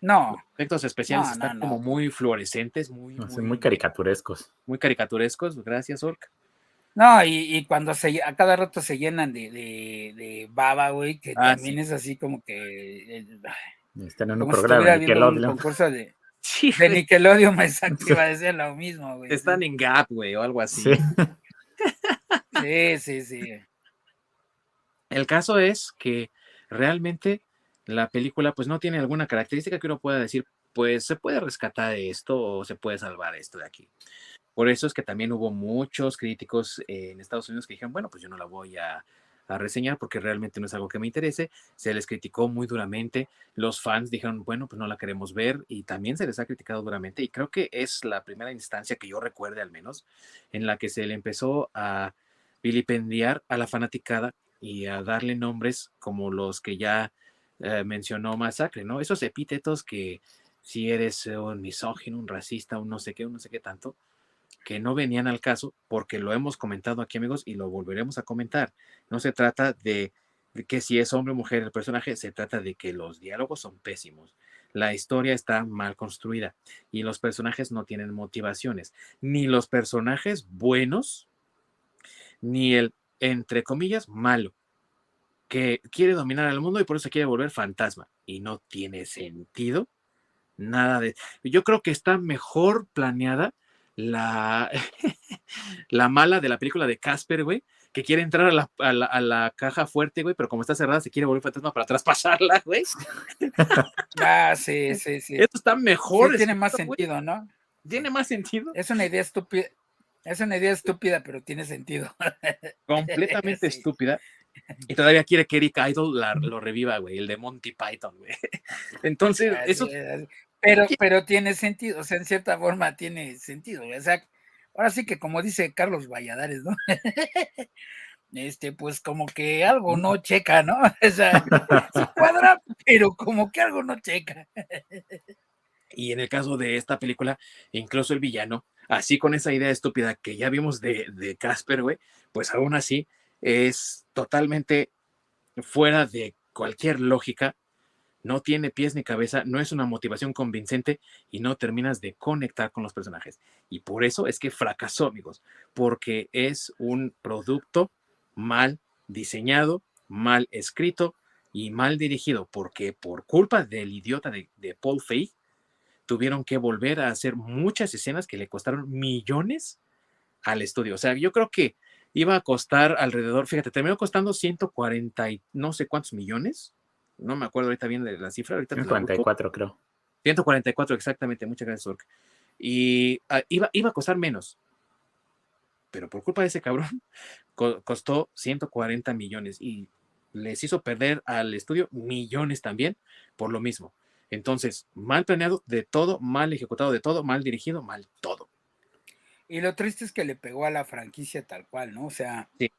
no. efectos especiales están como muy fluorescentes, muy, muy, caricaturescos. Muy caricaturescos, gracias, Orc. No, y, cuando se, a cada rato se llenan de, de, baba, güey, que ah, también es así como que. Eh, Están en un programa de Nickelodeon. Un concurso de, sí, de Nickelodeon, exacto, iba a decir lo mismo, güey. Están en Gap, güey, o algo así. sí, sí, sí. El caso es que realmente la película pues no tiene alguna característica que uno pueda decir, pues se puede rescatar esto o se puede salvar esto de aquí. Por eso es que también hubo muchos críticos en Estados Unidos que dijeron, bueno, pues yo no la voy a, a reseñar porque realmente no es algo que me interese. Se les criticó muy duramente. Los fans dijeron, bueno, pues no la queremos ver y también se les ha criticado duramente. Y creo que es la primera instancia que yo recuerde al menos en la que se le empezó a vilipendiar a la fanaticada y a darle nombres como los que ya eh, mencionó Masacre, ¿no? Esos epítetos que si eres un misógino, un racista, un no sé qué, un no sé qué tanto, que no venían al caso, porque lo hemos comentado aquí, amigos, y lo volveremos a comentar. No se trata de, que si es hombre o mujer el personaje, se trata de que los diálogos son pésimos. La historia está mal construida y los personajes no tienen motivaciones, ni los personajes buenos, ni el, entre comillas, malo, que quiere dominar al mundo y por eso quiere volver fantasma. Y no tiene sentido nada de... Yo creo que está mejor planeada la, la mala de la película de Casper, güey, que quiere entrar a la, a, la, caja fuerte, güey, pero como está cerrada se quiere volver fantasma para traspasarla, güey. ah, sí, sí, sí. Esto está mejor. tiene más sentido, ¿no? Tiene más sentido. Es una idea estúpida. Es una idea estúpida, pero tiene sentido. Completamente estúpida. Y todavía quiere que Eric Idol lo reviva, güey, el de Monty Python, güey. Entonces, eso. Pero, pero tiene sentido, o sea, en cierta forma tiene sentido. O sea, ahora sí que como dice Carlos Valladares, ¿no? Este, pues como que algo no checa, ¿no? O sea, se cuadra, pero como que algo no checa. Y en el caso de esta película, incluso el villano, así con esa idea estúpida que ya vimos de, de Casper, güey, pues aún así es totalmente fuera de cualquier lógica no tiene pies ni cabeza, no es una motivación convincente y no terminas de conectar con los personajes. Y por eso es que fracasó, amigos, porque es un producto mal diseñado, mal escrito y mal dirigido, porque por culpa del idiota de, Paul Feig, tuvieron que volver a hacer muchas escenas que le costaron millones al estudio. O sea, yo creo que iba a costar alrededor, fíjate, terminó costando 140 y no sé cuántos millones no me acuerdo ahorita bien de la cifra. Ahorita 144 creo. 144 exactamente, muchas gracias, Ork. Y ah, iba, iba a costar menos, pero por culpa de ese cabrón costó 140 millones y les hizo perder al estudio millones también por lo mismo. Entonces, mal planeado de todo, mal ejecutado de todo, mal dirigido, mal todo. Y lo triste es que le pegó a la franquicia tal cual, ¿no? O sea, sí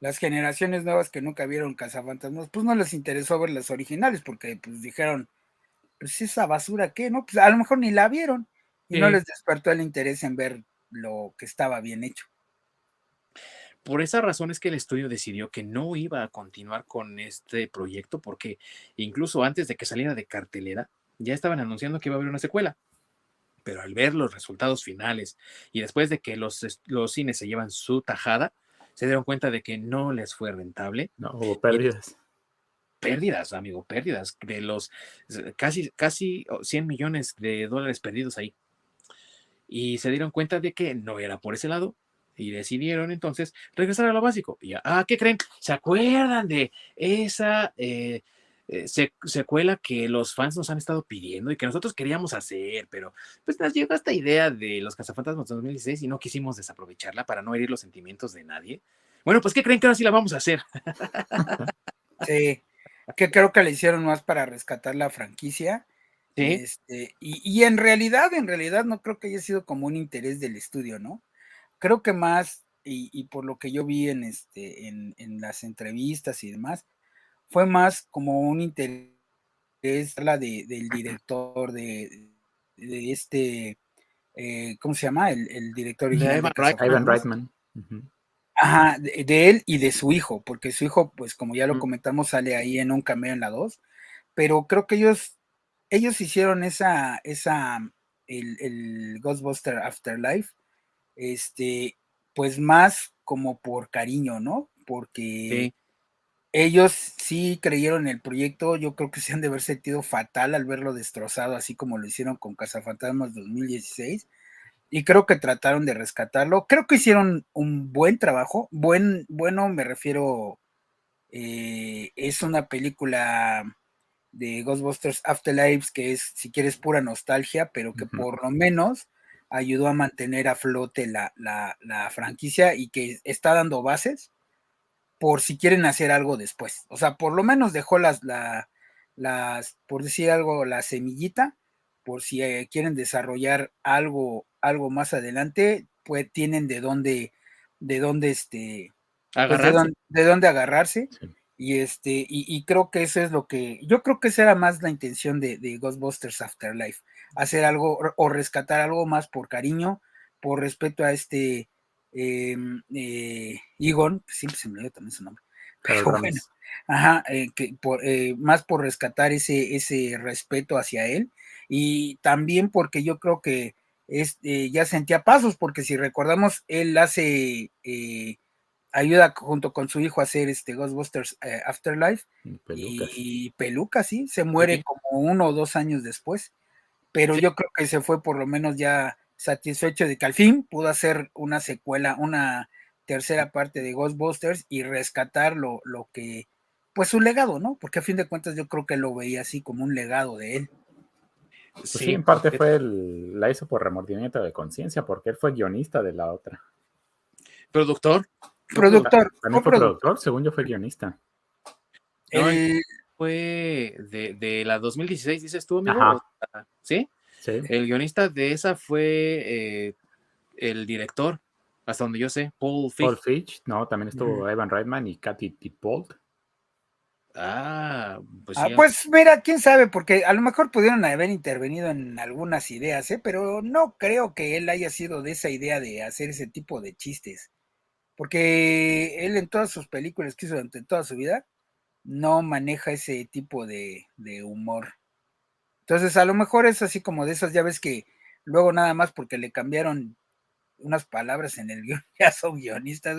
las generaciones nuevas que nunca vieron Cazafantasmas, pues no les interesó ver las originales, porque pues dijeron, pues esa basura, ¿qué? No, pues a lo mejor ni la vieron y no les despertó el interés en ver lo que estaba bien hecho. Por esa razón es que el estudio decidió que no iba a continuar con este proyecto, porque incluso antes de que saliera de cartelera, ya estaban anunciando que iba a haber una secuela. Pero al ver los resultados finales y después de que los, los cines se llevan su tajada, se dieron cuenta de que no les fue rentable. No, hubo pérdidas. Pérdidas, amigo, pérdidas de los casi, casi 100 millones de dólares perdidos ahí. Y se dieron cuenta de que no era por ese lado, y decidieron entonces regresar a lo básico. Y, ah, ¿qué creen? ¿Se acuerdan de esa eh, eh, secuela que los fans nos han estado pidiendo y que nosotros queríamos hacer, pero pues nos llegó esta idea de los cazafantasmas 2016 y no quisimos desaprovecharla para no herir los sentimientos de nadie. Bueno, pues ¿qué creen que ahora sí la vamos a hacer? sí, que creo que la hicieron más para rescatar la franquicia. ¿Sí? Este, y, en realidad, en realidad no creo que haya sido como un interés del estudio, ¿no? Creo que más, y, por lo que yo vi en, este, en, en las entrevistas y demás, fue más como un interés la de, del director de, de este, eh, ¿cómo se llama? El, director Ivan, Reitman. Ajá, de, él y de su hijo, porque su hijo, pues como ya lo comentamos, sale ahí en un cameo en la 2, pero creo que ellos, ellos hicieron esa, esa, el, el Ghostbuster Afterlife, este, pues más como por cariño, ¿no? Porque ellos sí creyeron en el proyecto, yo creo que se han de haber sentido fatal al verlo destrozado, así como lo hicieron con Cazafantasmas 2016, y creo que trataron de rescatarlo. Creo que hicieron un buen trabajo, buen, bueno, me refiero, eh, es una película de Ghostbusters Afterlives que es, si quieres, pura nostalgia, pero que por lo menos ayudó a mantener a flote la, la, franquicia y que está dando bases por si quieren hacer algo después. O sea, por lo menos dejó las, la, las por decir algo, la semillita, por si eh, quieren desarrollar algo, algo más adelante, pues tienen de dónde, de dónde este, pues, de, dónde, agarrarse. Y este, y, creo que eso es lo que, yo creo que esa era más la intención de, de Ghostbusters Afterlife, hacer algo o rescatar algo más por cariño, por respeto a este eh, eh, Egon, siempre se me dio también su nombre, pero bueno, ajá, eh, que por, eh, más por rescatar ese, ese respeto hacia él y también porque yo creo que es, ya sentía pasos, porque si recordamos, él hace ayuda junto con su hijo a hacer este Ghostbusters eh, Afterlife y, Peluca, sí, se muere como uno o dos años después, pero yo creo que se fue por lo menos ya satisfecho de que al fin pudo hacer una secuela, una tercera parte de Ghostbusters y rescatar lo, lo que, pues su legado, ¿no? Porque a fin de cuentas yo creo que lo veía así como un legado de él. Pues sí, en parte fue el, la hizo por remordimiento de conciencia, porque él fue guionista de la otra. Productor. Productor. También fue productor, según yo fue guionista. fue de, de, la 2016, dices tú, amigo. ¿Sí? Sí. El guionista de esa fue eh, el director, hasta donde yo sé, Paul Fitch. Paul Fitch, no, también estuvo Evan Reitman y Katy Tipold. Ah, pues, ah, pues mira, quién sabe, porque a lo mejor pudieron haber intervenido en algunas ideas, ¿eh? pero no creo que él haya sido de esa idea de hacer ese tipo de chistes porque él en todas sus películas que hizo durante toda su vida no maneja ese tipo de, humor. Entonces, a lo mejor es así como de esas llaves que luego nada más porque le cambiaron unas palabras en el guion, ya son guionistas,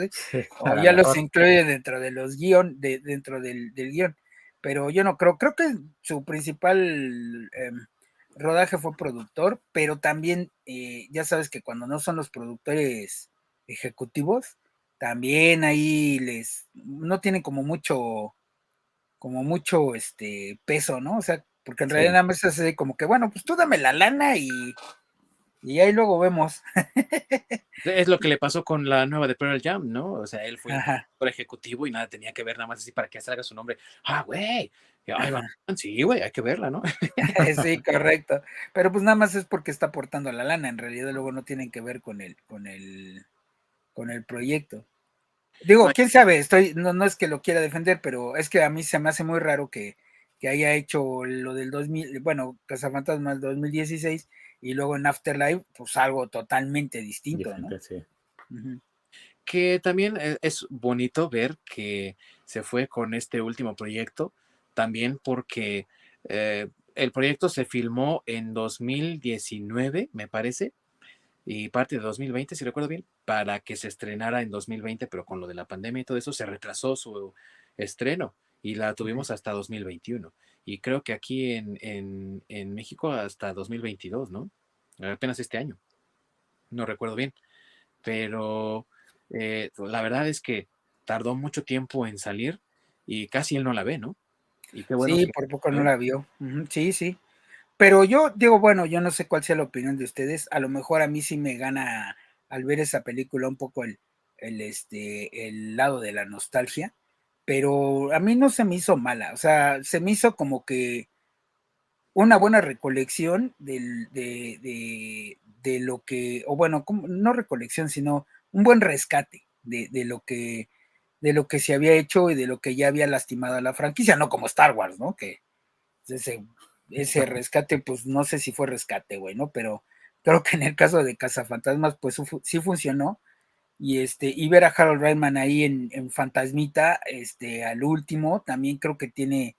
o ya los incluye dentro de los guion, de, dentro del, guion. Pero yo no creo, creo que su principal em, rodaje fue productor, pero también eh, ya sabes que cuando no son los productores ejecutivos, también ahí les, no tienen como mucho, como mucho este peso, ¿no? O sea, porque en realidad nada más es como que, bueno, pues tú dame la lana y, y ahí luego vemos. es lo que le pasó con la nueva de Pearl Jam, ¿no? O sea, él fue por ejecutivo y nada tenía que ver nada más así para que salga su nombre. Ah, güey. Sí, güey, hay que verla, ¿no? sí, correcto. Pero pues nada más es porque está aportando la lana. En realidad luego no tienen que ver con el, con el, con el proyecto. Digo, quién sabe, estoy, no, no es que lo quiera defender, pero es que a mí se me hace muy raro que, haya hecho lo del 2000, bueno, Cazafantasmas 2016 y luego en Afterlife, pues algo totalmente distinto, ¿no? Que también e, es bonito ver que se fue con este último proyecto, también porque eh, el proyecto se filmó en 2019, me parece, y parte de 2020, si recuerdo bien, para que se estrenara en 2020, pero con lo de la pandemia y todo eso se retrasó su estreno y la tuvimos hasta 2021. Y creo que aquí en, México hasta 2022, ¿no? Apenas este año. No recuerdo bien. Pero eh, la verdad es que tardó mucho tiempo en salir y casi él no la ve, ¿no? Y qué bueno sí, por poco no la vio. Sí, sí. Pero yo digo, bueno, yo no sé cuál sea la opinión de ustedes. A lo mejor a mí sí me gana al ver esa película un poco el, el, este, el lado de la nostalgia, pero a mí no se me hizo mala. O sea, se me hizo como que una buena recolección de, de, de, lo que, o bueno, no recolección, sino un buen rescate de, de lo que de lo que se había hecho y de lo que ya había lastimado a la franquicia, no como Star Wars, ¿no? Que ese ese rescate, pues no sé si fue rescate, güey, ¿no? Pero creo que en el caso de Cazafantasmas, pues sí funcionó. Y este, y ver a Harold Reitman ahí en, Fantasmita, este, al último, también creo que tiene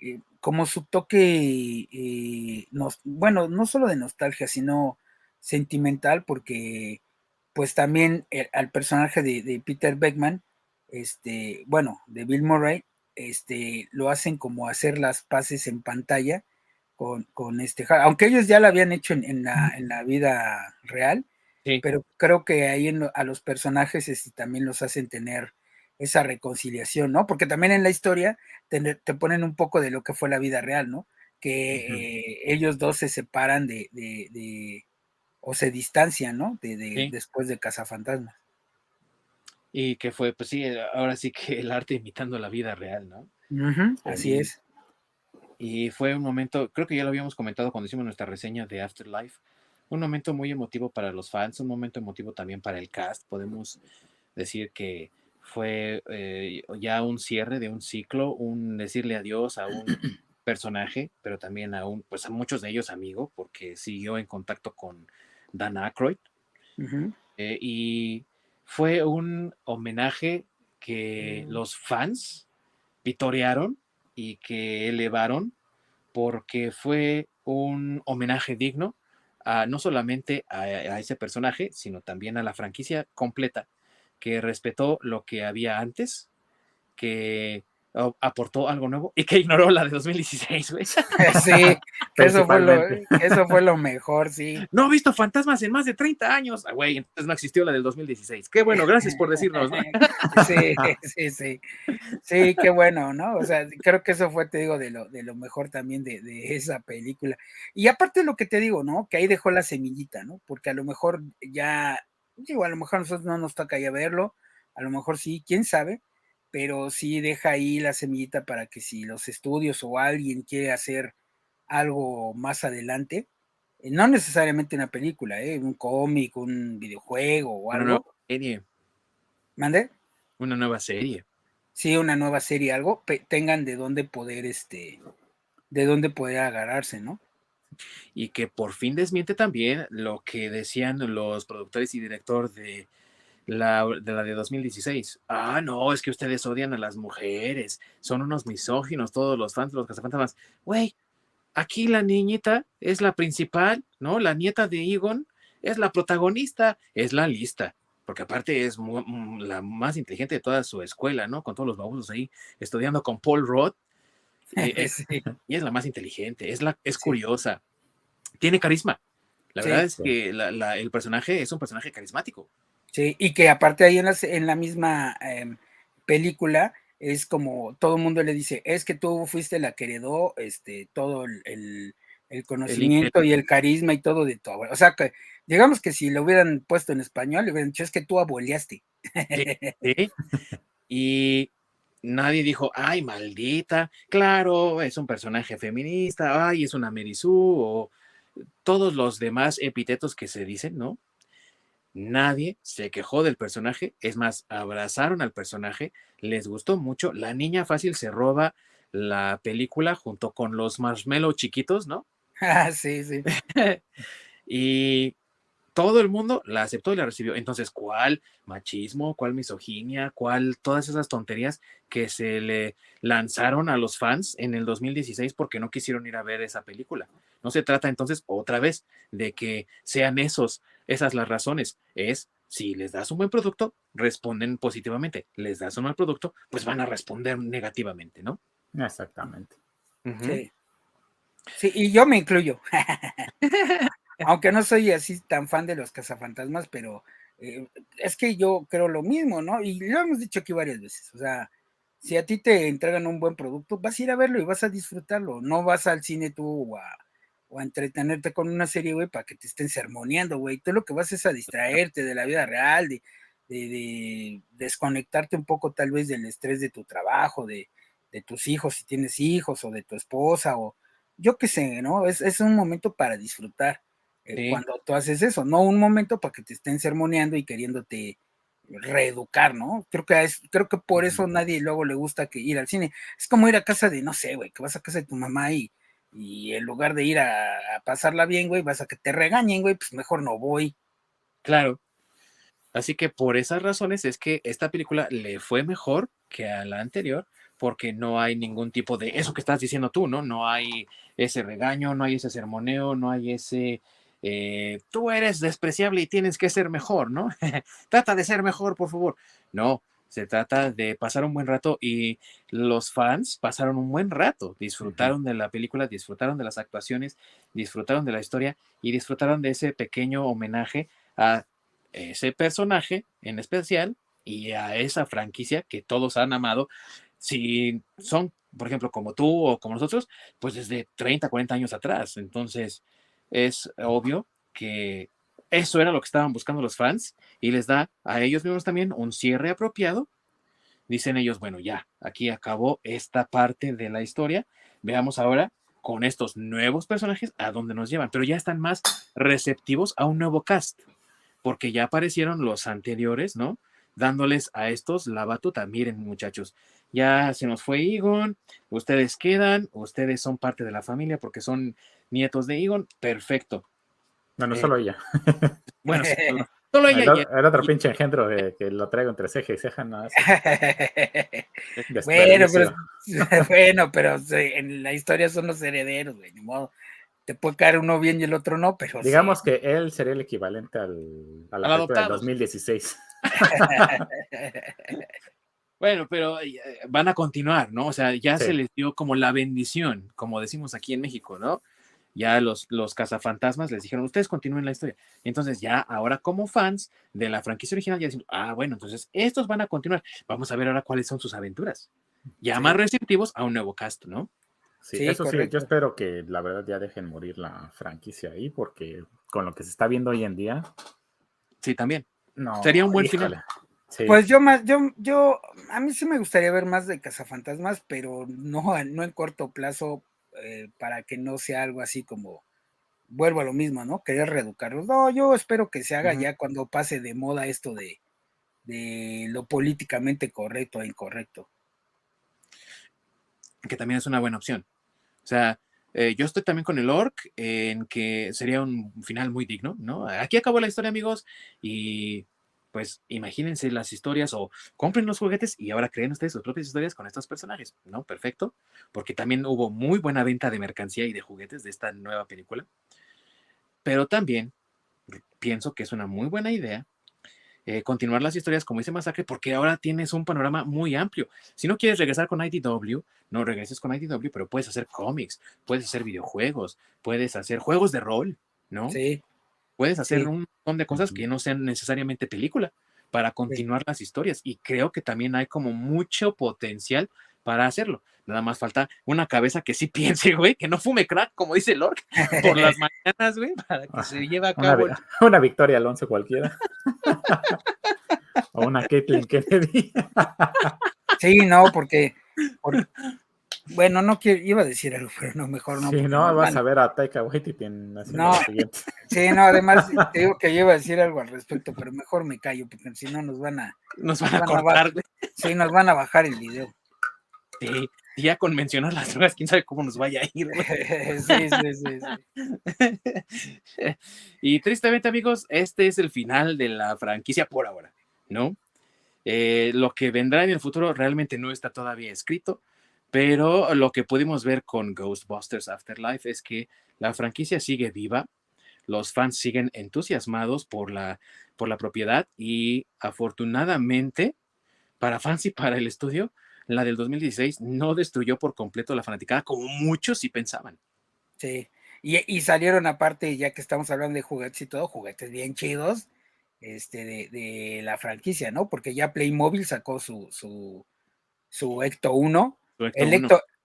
eh, como su toque, eh, bueno, no solo de nostalgia, sino sentimental, porque pues también eh, al personaje de, de, Peter Beckman, este, bueno, de Bill Murray, este, lo hacen como hacer las paces en pantalla con, este, aunque ellos ya lo habían hecho en, la, vida real, pero creo que ahí a los personajes este, también los hacen tener esa reconciliación, ¿no? Porque también en la historia te, ponen un poco de lo que fue la vida real, ¿no? Que eh, ellos dos se separan de, o se distancian, ¿no? De, después de Cazafantasmas. Y que fue, pues sí, ahora sí que el arte imitando la vida real, ¿no? así es. Y fue un momento, creo que ya lo habíamos comentado cuando hicimos nuestra reseña de Afterlife, un momento muy emotivo para los fans, un momento emotivo también para el cast. Podemos decir que fue eh, ya un cierre de un ciclo, un decirle adiós a un personaje, pero también a un, pues a muchos de ellos amigo, porque siguió en contacto con Dan Aykroyd. Eh, y fue un homenaje que mm. los fans vitorearon y que elevaron porque fue un homenaje digno a, no solamente a, ese personaje, sino también a la franquicia completa, que respetó lo que había antes, que aportó algo nuevo y que ignoró la de 2016, güey. Sí, eso fue, lo, eso fue lo mejor, sí. No he visto fantasmas en más de 30 años. Ah, güey, entonces no existió la del 2016. Qué bueno, gracias por decirnos, Sí, sí, sí. Sí, qué bueno, ¿no? O sea, creo que eso fue, te digo, de lo, de lo mejor también de, de esa película. Y aparte lo que te digo, ¿no? Que ahí dejó la semillita, ¿no? Porque a lo mejor ya, digo, a lo mejor a nosotros no nos toca ya verlo, a lo mejor sí, quién sabe, pero sí deja ahí la semillita para que si los estudios o alguien quiere hacer algo más adelante, eh, no necesariamente una película, ¿eh? un cómic, un videojuego o algo. Una nueva serie. ¿Mande? Una nueva serie. Sí, una nueva serie, algo, tengan de dónde poder, este, de dónde poder agarrarse, ¿no? Y que por fin desmiente también lo que decían los productores y director de la de la de 2016. Ah, no, es que ustedes odian a las mujeres, son unos misóginos todos los fans los cazafantasmas. Güey, aquí la niñita es la principal, ¿no? La nieta de Egon es la protagonista, es la lista, porque aparte es mm, la más inteligente de toda su escuela, ¿no? Con todos los babosos ahí estudiando con Paul Roth. Eh, y es la más inteligente, es, la, es curiosa, tiene carisma. La verdad es que el personaje es un personaje carismático. Sí, y que aparte ahí en la, en la misma em, película es como todo el mundo le dice, es que tú fuiste la que heredó este, todo el, conocimiento y el carisma y todo de abuelo. O sea, que digamos que si lo hubieran puesto en español, le hubieran dicho, es que tú abueleaste. Sí, Y nadie dijo, ay, maldita, claro, es un personaje feminista, ay, es una Merisú, o todos los demás epítetos que se dicen, ¿no? Nadie se quejó del personaje, es más, abrazaron al personaje, les gustó mucho. La niña fácil se roba la película junto con los marshmallow chiquitos, ¿no? Ah, sí, sí. y todo el mundo la aceptó y la recibió. Entonces, ¿cuál machismo, cuál misoginia, cuál todas esas tonterías que se le lanzaron a los fans en el 2016 porque no quisieron ir a ver esa película? No se trata entonces otra vez de que sean esos, esas las razones. Es si les das un buen producto, responden positivamente. Les das un mal producto, pues van a responder negativamente, ¿no? Exactamente. Sí. Sí, y yo me incluyo. aunque no soy así tan fan de los cazafantasmas, pero eh, es que yo creo lo mismo, ¿no? Y lo hemos dicho aquí varias veces, o sea, si a ti te entregan un buen producto, vas a ir a verlo y vas a disfrutarlo, no vas al cine tú o a, entretenerte con una serie, güey, para que te estén sermoneando, güey, tú lo que vas es a distraerte de la vida real, de, de, desconectarte un poco tal vez del estrés de tu trabajo, de, de tus hijos, si tienes hijos, o de tu esposa, o yo qué sé, ¿no? Es, es un momento para disfrutar eh, cuando tú haces eso, no un momento para que te estén sermoneando y queriéndote reeducar, ¿no? Creo que es, creo que por eso nadie luego le gusta que ir al cine. Es como ir a casa de, no sé, güey, que vas a casa de tu mamá y, y en lugar de ir a, pasarla bien, güey, vas a que te regañen, güey, pues mejor no voy. Claro. Así que por esas razones es que esta película le fue mejor que a la anterior, porque no hay ningún tipo de eso que estás diciendo tú, ¿no? No hay ese regaño, no hay ese sermoneo, no hay ese eh, tú eres despreciable y tienes que ser mejor, ¿no? trata de ser mejor, por favor. No, se trata de pasar un buen rato y los fans pasaron un buen rato, disfrutaron de la película, disfrutaron de las actuaciones, disfrutaron de la historia y disfrutaron de ese pequeño homenaje a ese personaje en especial y a esa franquicia que todos han amado. Si son, por ejemplo, como tú o como nosotros, pues desde 30, 40 años atrás. Entonces, es obvio que Eso era lo que estaban buscando los fans y les da a ellos mismos también un cierre apropiado. Dicen ellos, bueno, ya, aquí acabó esta parte de la historia. Veamos ahora con estos nuevos personajes a dónde nos llevan, pero ya están más receptivos a un nuevo cast, porque ya aparecieron los anteriores, ¿no? Dándoles a estos la batuta. Miren, muchachos, ya se nos fue Egon, ustedes quedan, ustedes son parte de la familia porque son nietos de Egon, perfecto. No, no eh, solo ella. Bueno, solo, ella. El, otro pinche engendro que lo traigo entre ceja y ceja, no. bueno, pero, bueno, pero en la historia son los herederos, güey, ni modo. Te puede caer uno bien y el otro no, pero. Digamos que él sería el equivalente al, a la del 2016. Bueno, pero eh, van a continuar, ¿no? O sea, ya se les dio como la bendición, como decimos aquí en México, ¿no? Ya los, los cazafantasmas les dijeron, ustedes continúen la historia. Entonces, ya ahora como fans de la franquicia original, ya dicen, ah, bueno, entonces estos van a continuar. Vamos a ver ahora cuáles son sus aventuras. Ya más receptivos a un nuevo cast, ¿no? Sí, eso sí, yo espero que la verdad ya dejen morir la franquicia ahí, porque con lo que se está viendo hoy en día. Sí, también. No, Sería un buen final. Pues yo más, yo, yo, a mí sí me gustaría ver más de Cazafantasmas, pero no, no en corto plazo, eh, para que no sea algo así como, vuelvo a lo mismo, ¿no? Querer reeducarlos. No, yo espero que se haga ya cuando pase de moda esto de, de lo políticamente correcto e incorrecto. Que también es una buena opción. O sea, eh, yo estoy también con el Orc en que sería un final muy digno, ¿no? Aquí acabó la historia, amigos, y pues imagínense las historias o compren los juguetes y ahora creen ustedes sus propias historias con estos personajes, ¿no? Perfecto, porque también hubo muy buena venta de mercancía y de juguetes de esta nueva película, pero también pienso que es una muy buena idea eh, continuar las historias como dice Masacre, porque ahora tienes un panorama muy amplio. Si no quieres regresar con IDW, no regreses con IDW, pero puedes hacer cómics, puedes hacer videojuegos, puedes hacer juegos de rol, ¿no? Sí. Puedes hacer un montón de cosas que no sean necesariamente película para continuar las historias. Y creo que también hay como mucho potencial para hacerlo. Nada más falta una cabeza que sí piense, güey, que no fume crack, como dice Lord, por las mañanas, güey, para que se lleve a cabo. Una, una victoria Alonso cualquiera. o una Caitlyn Kennedy. sí, no, porque, bueno, no quiero, iba a decir algo, pero no, mejor no. Sí, no, vas a ver a Taika Waititi en la no, siguiente. Sí, no, además te digo que yo iba a decir algo al respecto, pero mejor me callo, porque si no nos van a... Nos van, a cortar, Sí, nos van a bajar el video. Sí, ya con mencionar las drogas, quién sabe cómo nos vaya a ir. sí, sí, sí, sí. y tristemente, amigos, este es el final de la franquicia por ahora, ¿no? Eh, lo que vendrá en el futuro realmente no está todavía escrito pero lo que pudimos ver con Ghostbusters Afterlife es que la franquicia sigue viva, los fans siguen entusiasmados por la, por la propiedad y afortunadamente para fans y para el estudio, la del 2016 no destruyó por completo la fanaticada como muchos sí pensaban. Sí, y, salieron aparte, ya que estamos hablando de juguetes y todo, juguetes bien chidos este, de, la franquicia, ¿no? Porque ya Playmobil sacó su, su, su Ecto 1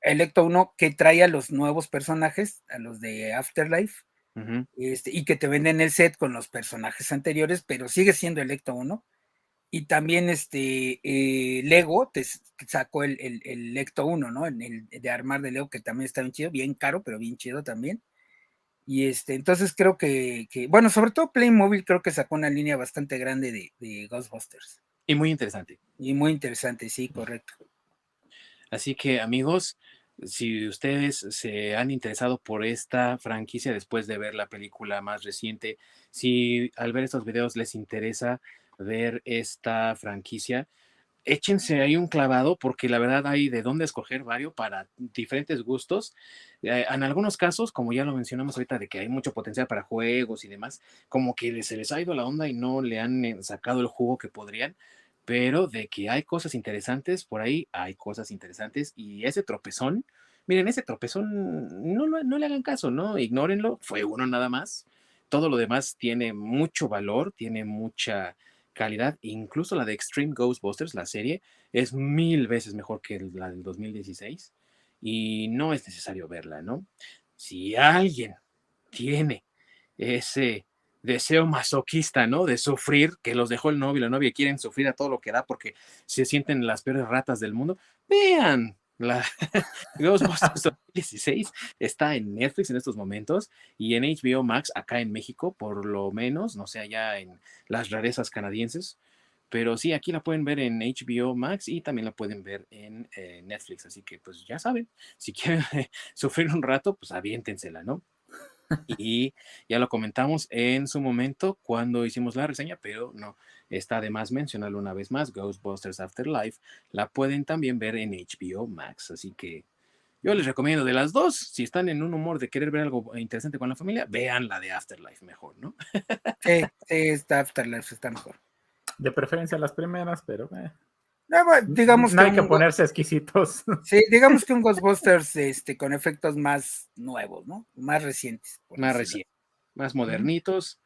el Ecto 1 que trae a los nuevos personajes, a los de Afterlife, este, y que te venden el set con los personajes anteriores, pero sigue siendo el Ecto 1. Y también este eh, Lego te sacó el, el, Ecto 1, ¿no? El, de armar de Lego, que también está bien chido, bien caro, pero bien chido también. Y este, entonces creo que, bueno, sobre todo Playmobil creo que sacó una línea bastante grande de, de Ghostbusters. Y muy interesante. Y muy interesante, sí, correcto. Así que amigos, si ustedes se han interesado por esta franquicia después de ver la película más reciente, si al ver estos videos les interesa ver esta franquicia, échense ahí un clavado porque la verdad hay de dónde escoger varios para diferentes gustos. Eh, en algunos casos, como ya lo mencionamos ahorita, de que hay mucho potencial para juegos y demás, como que se les ha ido la onda y no le han eh, sacado el jugo que podrían pero de que hay cosas interesantes, por ahí hay cosas interesantes y ese tropezón, miren, ese tropezón, no, no le hagan caso, ¿no? Ignórenlo, fue uno nada más. Todo lo demás tiene mucho valor, tiene mucha calidad, incluso la de Extreme Ghostbusters, la serie, es mil veces mejor que la del 2016 y no es necesario verla, ¿no? Si alguien tiene ese deseo masoquista, ¿no? De sufrir, que los dejó el novio y la novia quieren sufrir a todo lo que da porque se sienten las peores ratas del mundo. Vean, la Ghostbusters 2016 está en Netflix en estos momentos y en HBO Max acá en México, por lo menos, no sé, allá en las rarezas canadienses. Pero sí, aquí la pueden ver en HBO Max y también la pueden ver en eh, Netflix. Así que, pues ya saben, si quieren sufrir un rato, pues aviéntensela, ¿no? Y ya lo comentamos en su momento cuando hicimos la reseña, pero no, está de más mencionarlo una vez más, Ghostbusters Afterlife, la pueden también ver en HBO Max, así que yo les recomiendo de las dos, si están en un humor de querer ver algo interesante con la familia, vean la de Afterlife mejor, ¿no? sí, esta Afterlife está mejor. De preferencia las primeras, pero... Eh digamos no hay que ponerse exquisitos. Sí, digamos que un Ghostbusters este, con efectos más nuevos, ¿no? Más recientes. Más recientes, más modernitos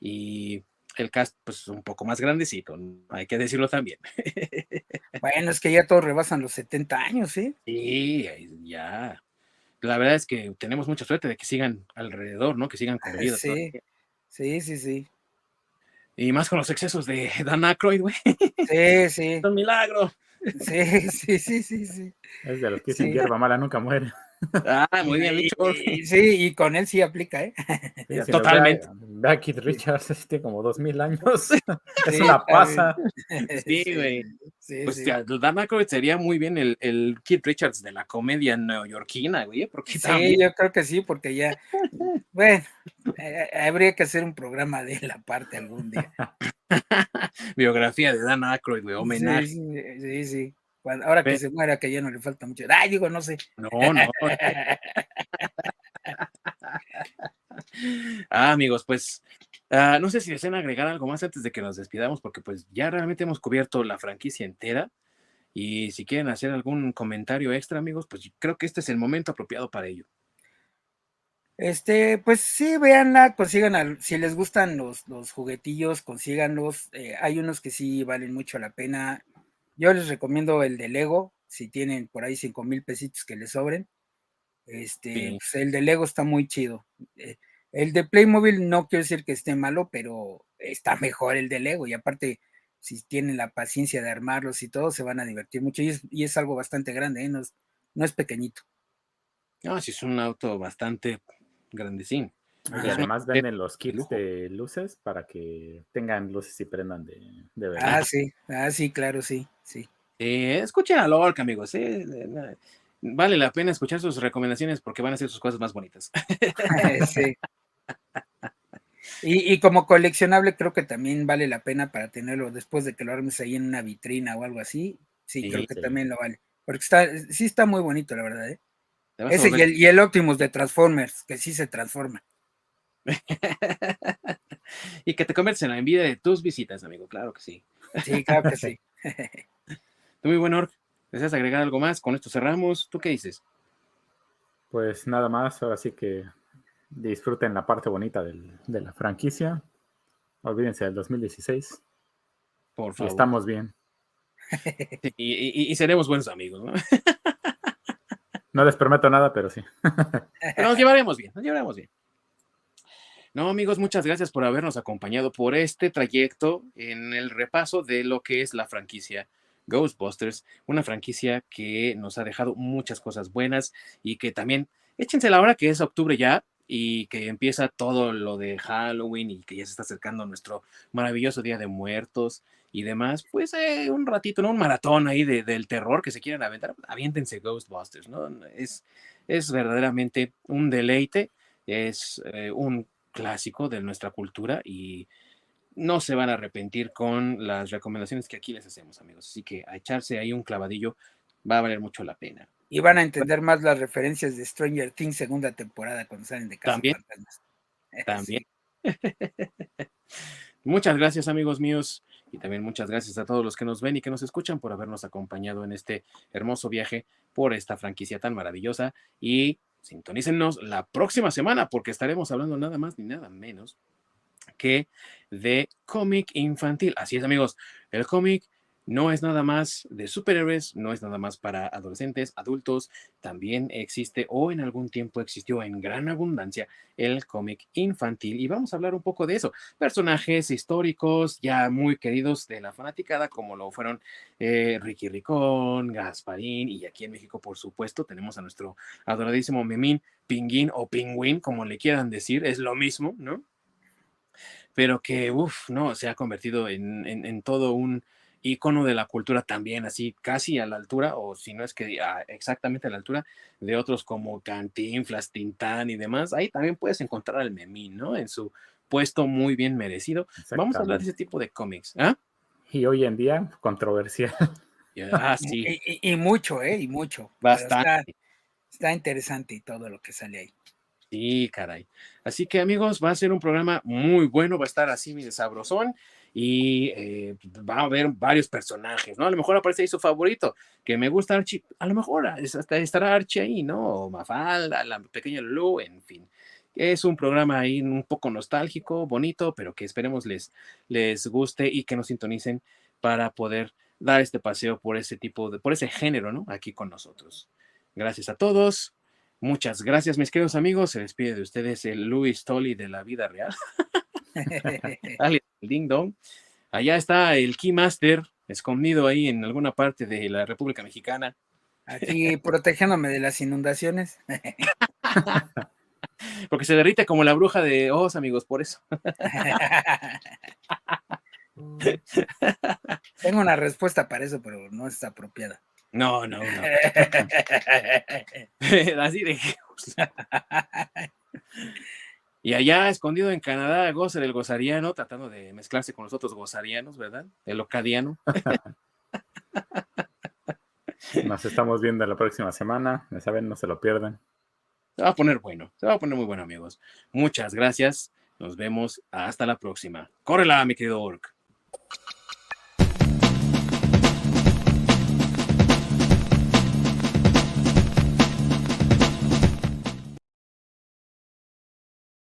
y el cast pues un poco más grandecito, hay que decirlo también. Bueno, es que ya todos rebasan los 70 años, ¿sí? Sí, ya. La verdad es que tenemos mucha suerte de que sigan alrededor, ¿no? Que sigan con vida. Sí, sí, sí, sí. Y más con los excesos de Dan Aykroyd, güey. Sí, sí. Es un milagro. Sí, sí, sí, sí, sí. Es de los que dicen hierba mala nunca muere. Ah, muy bien dicho. Sí, y con él sí aplica, ¿eh? Totalmente. Ve a Keith Richards, este como dos mil años. es una pasa. Sí, güey. pues ya, Dan Aykroyd sería muy bien el, el Keith Richards de la comedia neoyorquina, güey. Porque sí, yo creo que sí, porque ya, bueno, eh, habría que hacer un programa de él aparte algún día. Biografía de Dan Aykroyd, güey, homenaje. Sí, sí, ahora que se muera, que ya no le falta mucho. Ay, digo, no sé. No, no. ah, amigos, pues ah, no sé si desean agregar algo más antes de que nos despidamos, porque pues ya realmente hemos cubierto la franquicia entera. Y si quieren hacer algún comentario extra, amigos, pues creo que este es el momento apropiado para ello. Este, pues sí, véanla, consigan, si les gustan los, los juguetillos, consíganlos. Eh, hay unos que sí valen mucho la pena. Yo les recomiendo el de Lego, si tienen por ahí cinco mil pesitos que les sobren. Este, pues, el de Lego está muy chido. Eh, el de Playmobil no quiero decir que esté malo, pero está mejor el de Lego. Y aparte, si tienen la paciencia de armarlos y todo, se van a divertir mucho. Y es, algo bastante grande, ¿eh? no, es, no es pequeñito. No, sí es un auto bastante grandecín. Y además venden los kits de luces para que tengan luces y prendan de, de verdad. Ah, sí, ah, sí, claro, sí, sí. escuchen a Lorca, amigos. Vale la pena escuchar sus recomendaciones porque van a ser sus cosas más bonitas. sí. Y, y, como coleccionable creo que también vale la pena para tenerlo después de que lo armes ahí en una vitrina o algo así. Sí, creo que también lo vale. Porque está, sí está muy bonito, la verdad, ¿eh? Ese y el, y el Optimus de Transformers, que sí se transforma. y que te conviertes en la envidia de tus visitas, amigo, claro que sí. Sí, claro que sí. Muy buen Org. ¿Deseas agregar algo más? Con esto cerramos. ¿Tú qué dices? Pues nada más, ahora sí que disfruten la parte bonita del, de la franquicia. Olvídense del 2016. Por favor. estamos bien. y, y, seremos buenos amigos, ¿no? No les prometo nada, pero sí. nos llevaremos bien, nos llevaremos bien. No, amigos, muchas gracias por habernos acompañado por este trayecto en el repaso de lo que es la franquicia Ghostbusters, una franquicia que nos ha dejado muchas cosas buenas y que también échense la hora que es octubre ya y que empieza todo lo de Halloween y que ya se está acercando nuestro maravilloso Día de Muertos y demás, pues eh, un ratito, ¿no? Un maratón ahí de, del terror que se quieren aventar, aviéntense Ghostbusters, ¿no? Es, es verdaderamente un deleite, es eh, un clásico de nuestra cultura y no se van a arrepentir con las recomendaciones que aquí les hacemos, amigos. Así que a echarse ahí un clavadillo va a valer mucho la pena. Y van a entender más las referencias de Stranger Things segunda temporada cuando salen de casa. También. También. Muchas gracias, amigos míos. Y también muchas gracias a todos los que nos ven y que nos escuchan por habernos acompañado en este hermoso viaje por esta franquicia tan maravillosa. Y sintonícenos la próxima semana porque estaremos hablando nada más ni nada menos que de cómic infantil. Así es, amigos, el cómic no es nada más de superhéroes, no es nada más para adolescentes, adultos, también existe o en algún tiempo existió en gran abundancia el cómic infantil y vamos a hablar un poco de eso. Personajes históricos ya muy queridos de la fanaticada como lo fueron eh, Ricky Ricón, Gasparín y aquí en México por supuesto tenemos a nuestro adoradísimo Memín, Pinguín o Pingüín, como le quieran decir, es lo mismo, ¿no? Pero que, uff, no, se ha convertido en todo un ícono de la cultura también, así casi a la altura, o si no es que exactamente a la altura de otros como Cantinflas, Tintán y demás. Ahí también puedes encontrar al Memín, ¿no? En su puesto muy bien merecido. Vamos a hablar de ese tipo de cómics. ¿ah? Y hoy en día, controversial. Ah, sí. y, mucho, ¿eh? Y mucho. Bastante. está interesante y todo lo que sale ahí. Sí, caray. Así que amigos, va a ser un programa muy bueno, va a estar así mi sabrosón y eh, va a haber varios personajes, ¿no? A lo mejor aparece ahí su favorito, que me gusta Archie, a lo mejor hasta estará Archie ahí, ¿no? O Mafalda, la pequeña Lulu, en fin. Es un programa ahí un poco nostálgico, bonito, pero que esperemos les, les guste y que nos sintonicen para poder dar este paseo por ese tipo de, por ese género, ¿no? Aquí con nosotros. Gracias a todos. Muchas gracias, mis queridos amigos. Se despide de ustedes el Luis Tolly de la vida real. el ding dong. Allá está el Keymaster escondido ahí en alguna parte de la República Mexicana. Aquí protegiéndome de las inundaciones. Porque se derrite como la bruja de Oz, amigos, por eso. Tengo una respuesta para eso, pero no es apropiada. No, no, no. Así de. Y allá, escondido en Canadá, Gozer el gozariano, tratando de mezclarse con los otros gozarianos, ¿verdad? El ocadiano. Nos estamos viendo la próxima semana. Ya saben, no se lo pierdan. Se va a poner bueno. Se va a poner muy bueno, amigos. Muchas gracias. Nos vemos hasta la próxima. Córrela, mi querido Orc.